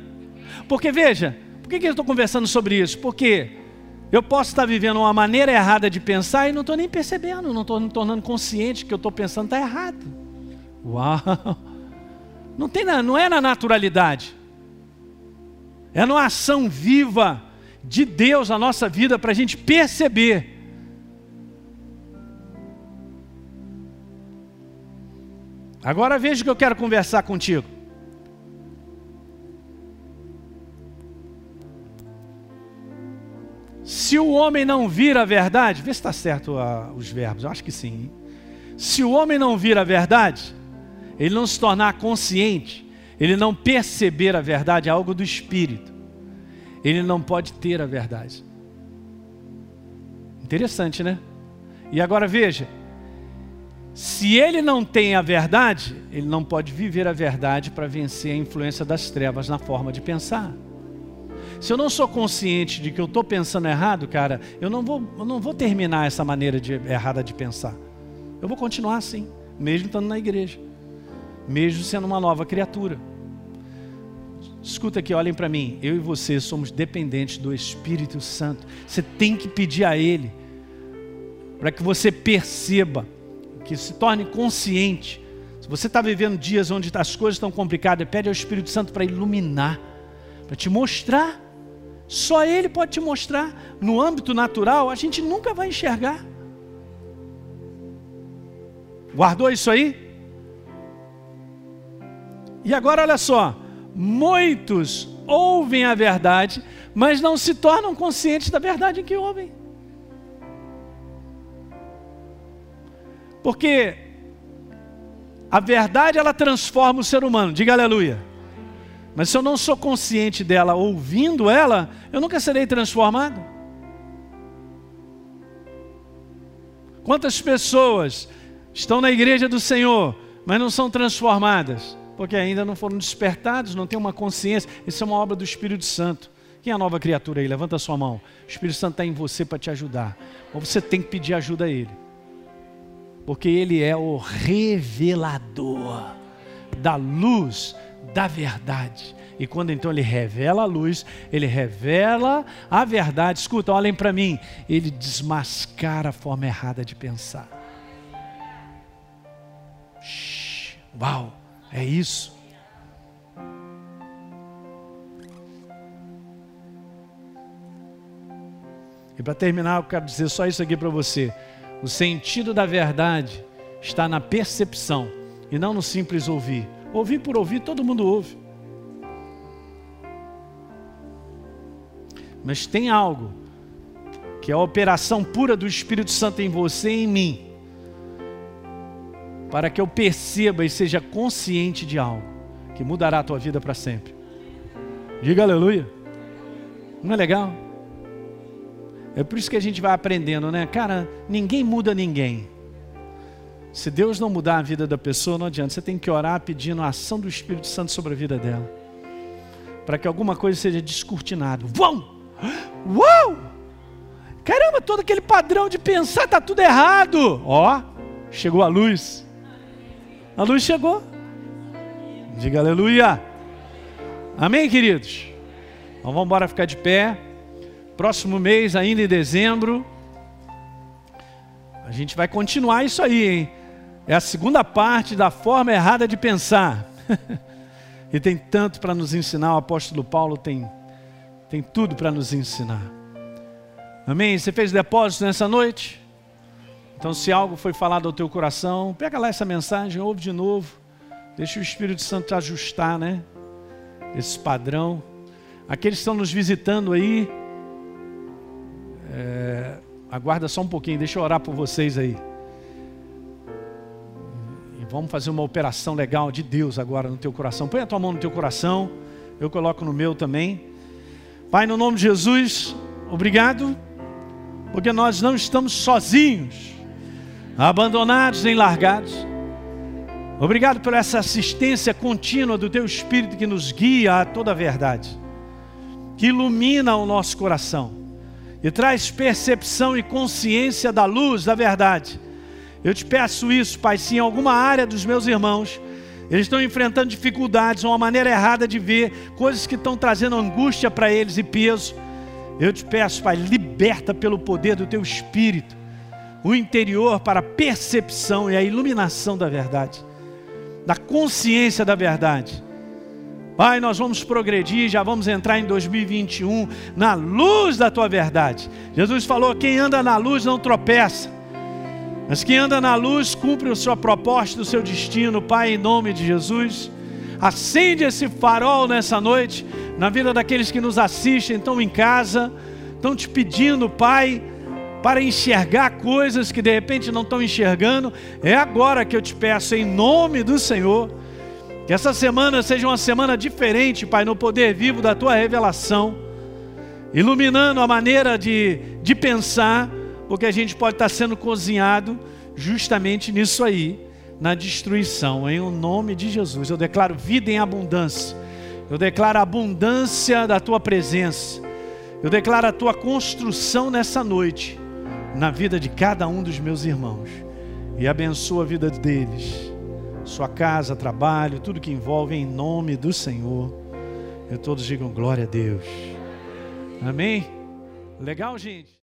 Porque veja, por que, que eu estou conversando sobre isso? Porque eu posso estar vivendo uma maneira errada de pensar e não estou nem percebendo, não estou me tornando consciente que eu estou pensando está errado. Uau! Não, tem na, não é na naturalidade. É numa ação viva de Deus na nossa vida para a gente perceber. Agora veja o que eu quero conversar contigo. Se o homem não vir a verdade, vê se está certo uh, os verbos, eu acho que sim. Hein? Se o homem não vir a verdade, ele não se tornar consciente, ele não perceber a verdade, é algo do espírito. Ele não pode ter a verdade. Interessante, né? E agora veja: se ele não tem a verdade, ele não pode viver a verdade para vencer a influência das trevas na forma de pensar. Se eu não sou consciente de que eu estou pensando errado, cara, eu não vou, eu não vou terminar essa maneira de, errada de pensar. Eu vou continuar assim, mesmo estando na igreja mesmo sendo uma nova criatura. Escuta aqui, olhem para mim. Eu e você somos dependentes do Espírito Santo. Você tem que pedir a Ele para que você perceba, que se torne consciente. Se você está vivendo dias onde as coisas estão complicadas, pede ao Espírito Santo para iluminar, para te mostrar. Só Ele pode te mostrar. No âmbito natural, a gente nunca vai enxergar. Guardou isso aí? E agora olha só: muitos ouvem a verdade, mas não se tornam conscientes da verdade em que ouvem. Porque a verdade ela transforma o ser humano, diga aleluia. Mas se eu não sou consciente dela ouvindo ela, eu nunca serei transformado. Quantas pessoas estão na igreja do Senhor, mas não são transformadas? Porque ainda não foram despertados, não têm uma consciência. Isso é uma obra do Espírito Santo. Quem é a nova criatura aí? Levanta a sua mão. O Espírito Santo está em você para te ajudar. Mas você tem que pedir ajuda a Ele. Porque Ele é o revelador da luz da verdade. E quando então ele revela a luz, ele revela a verdade. Escuta, olhem para mim. Ele desmascara a forma errada de pensar. Uau, é isso. E para terminar, eu quero dizer só isso aqui para você. O sentido da verdade está na percepção e não no simples ouvir. Ouvir por ouvir, todo mundo ouve. Mas tem algo que é a operação pura do Espírito Santo em você e em mim, para que eu perceba e seja consciente de algo que mudará a tua vida para sempre. Diga aleluia. Não é legal? É por isso que a gente vai aprendendo, né? Cara, ninguém muda ninguém. Se Deus não mudar a vida da pessoa, não adianta. Você tem que orar pedindo a ação do Espírito Santo sobre a vida dela. Para que alguma coisa seja descortinada. Vão! Uau! Caramba, todo aquele padrão de pensar está tudo errado. Ó, chegou a luz. A luz chegou. Diga aleluia. Amém, queridos? Então vamos embora ficar de pé. Próximo mês, ainda em dezembro, a gente vai continuar isso aí, hein? É a segunda parte da forma errada de pensar. e tem tanto para nos ensinar, o apóstolo Paulo tem, tem tudo para nos ensinar. Amém? Você fez depósito nessa noite? Então, se algo foi falado ao teu coração, pega lá essa mensagem, ouve de novo. Deixa o Espírito Santo ajustar, né? Esse padrão. Aqueles que estão nos visitando aí, é, aguarda só um pouquinho, deixa eu orar por vocês aí. Vamos fazer uma operação legal de Deus agora no teu coração. Põe a tua mão no teu coração. Eu coloco no meu também. Pai, no nome de Jesus, obrigado, porque nós não estamos sozinhos, abandonados nem largados. Obrigado por essa assistência contínua do teu Espírito que nos guia a toda a verdade, que ilumina o nosso coração e traz percepção e consciência da luz da verdade eu te peço isso, Pai, se em alguma área dos meus irmãos eles estão enfrentando dificuldades, uma maneira errada de ver, coisas que estão trazendo angústia para eles e peso. Eu te peço, Pai, liberta pelo poder do teu espírito o interior para a percepção e a iluminação da verdade, da consciência da verdade. Pai, nós vamos progredir, já vamos entrar em 2021 na luz da tua verdade. Jesus falou: quem anda na luz não tropeça. Mas quem anda na luz cumpre a sua proposta, o seu destino, Pai, em nome de Jesus. Acende esse farol nessa noite, na vida daqueles que nos assistem, estão em casa, estão te pedindo, Pai, para enxergar coisas que de repente não estão enxergando. É agora que eu te peço, em nome do Senhor, que essa semana seja uma semana diferente, Pai, no poder vivo da tua revelação, iluminando a maneira de, de pensar porque a gente pode estar sendo cozinhado justamente nisso aí, na destruição. Em o nome de Jesus, eu declaro vida em abundância. Eu declaro a abundância da tua presença. Eu declaro a tua construção nessa noite, na vida de cada um dos meus irmãos. E abençoa a vida deles, sua casa, trabalho, tudo que envolve, em nome do Senhor. E todos digam glória a Deus. Amém? Legal, gente?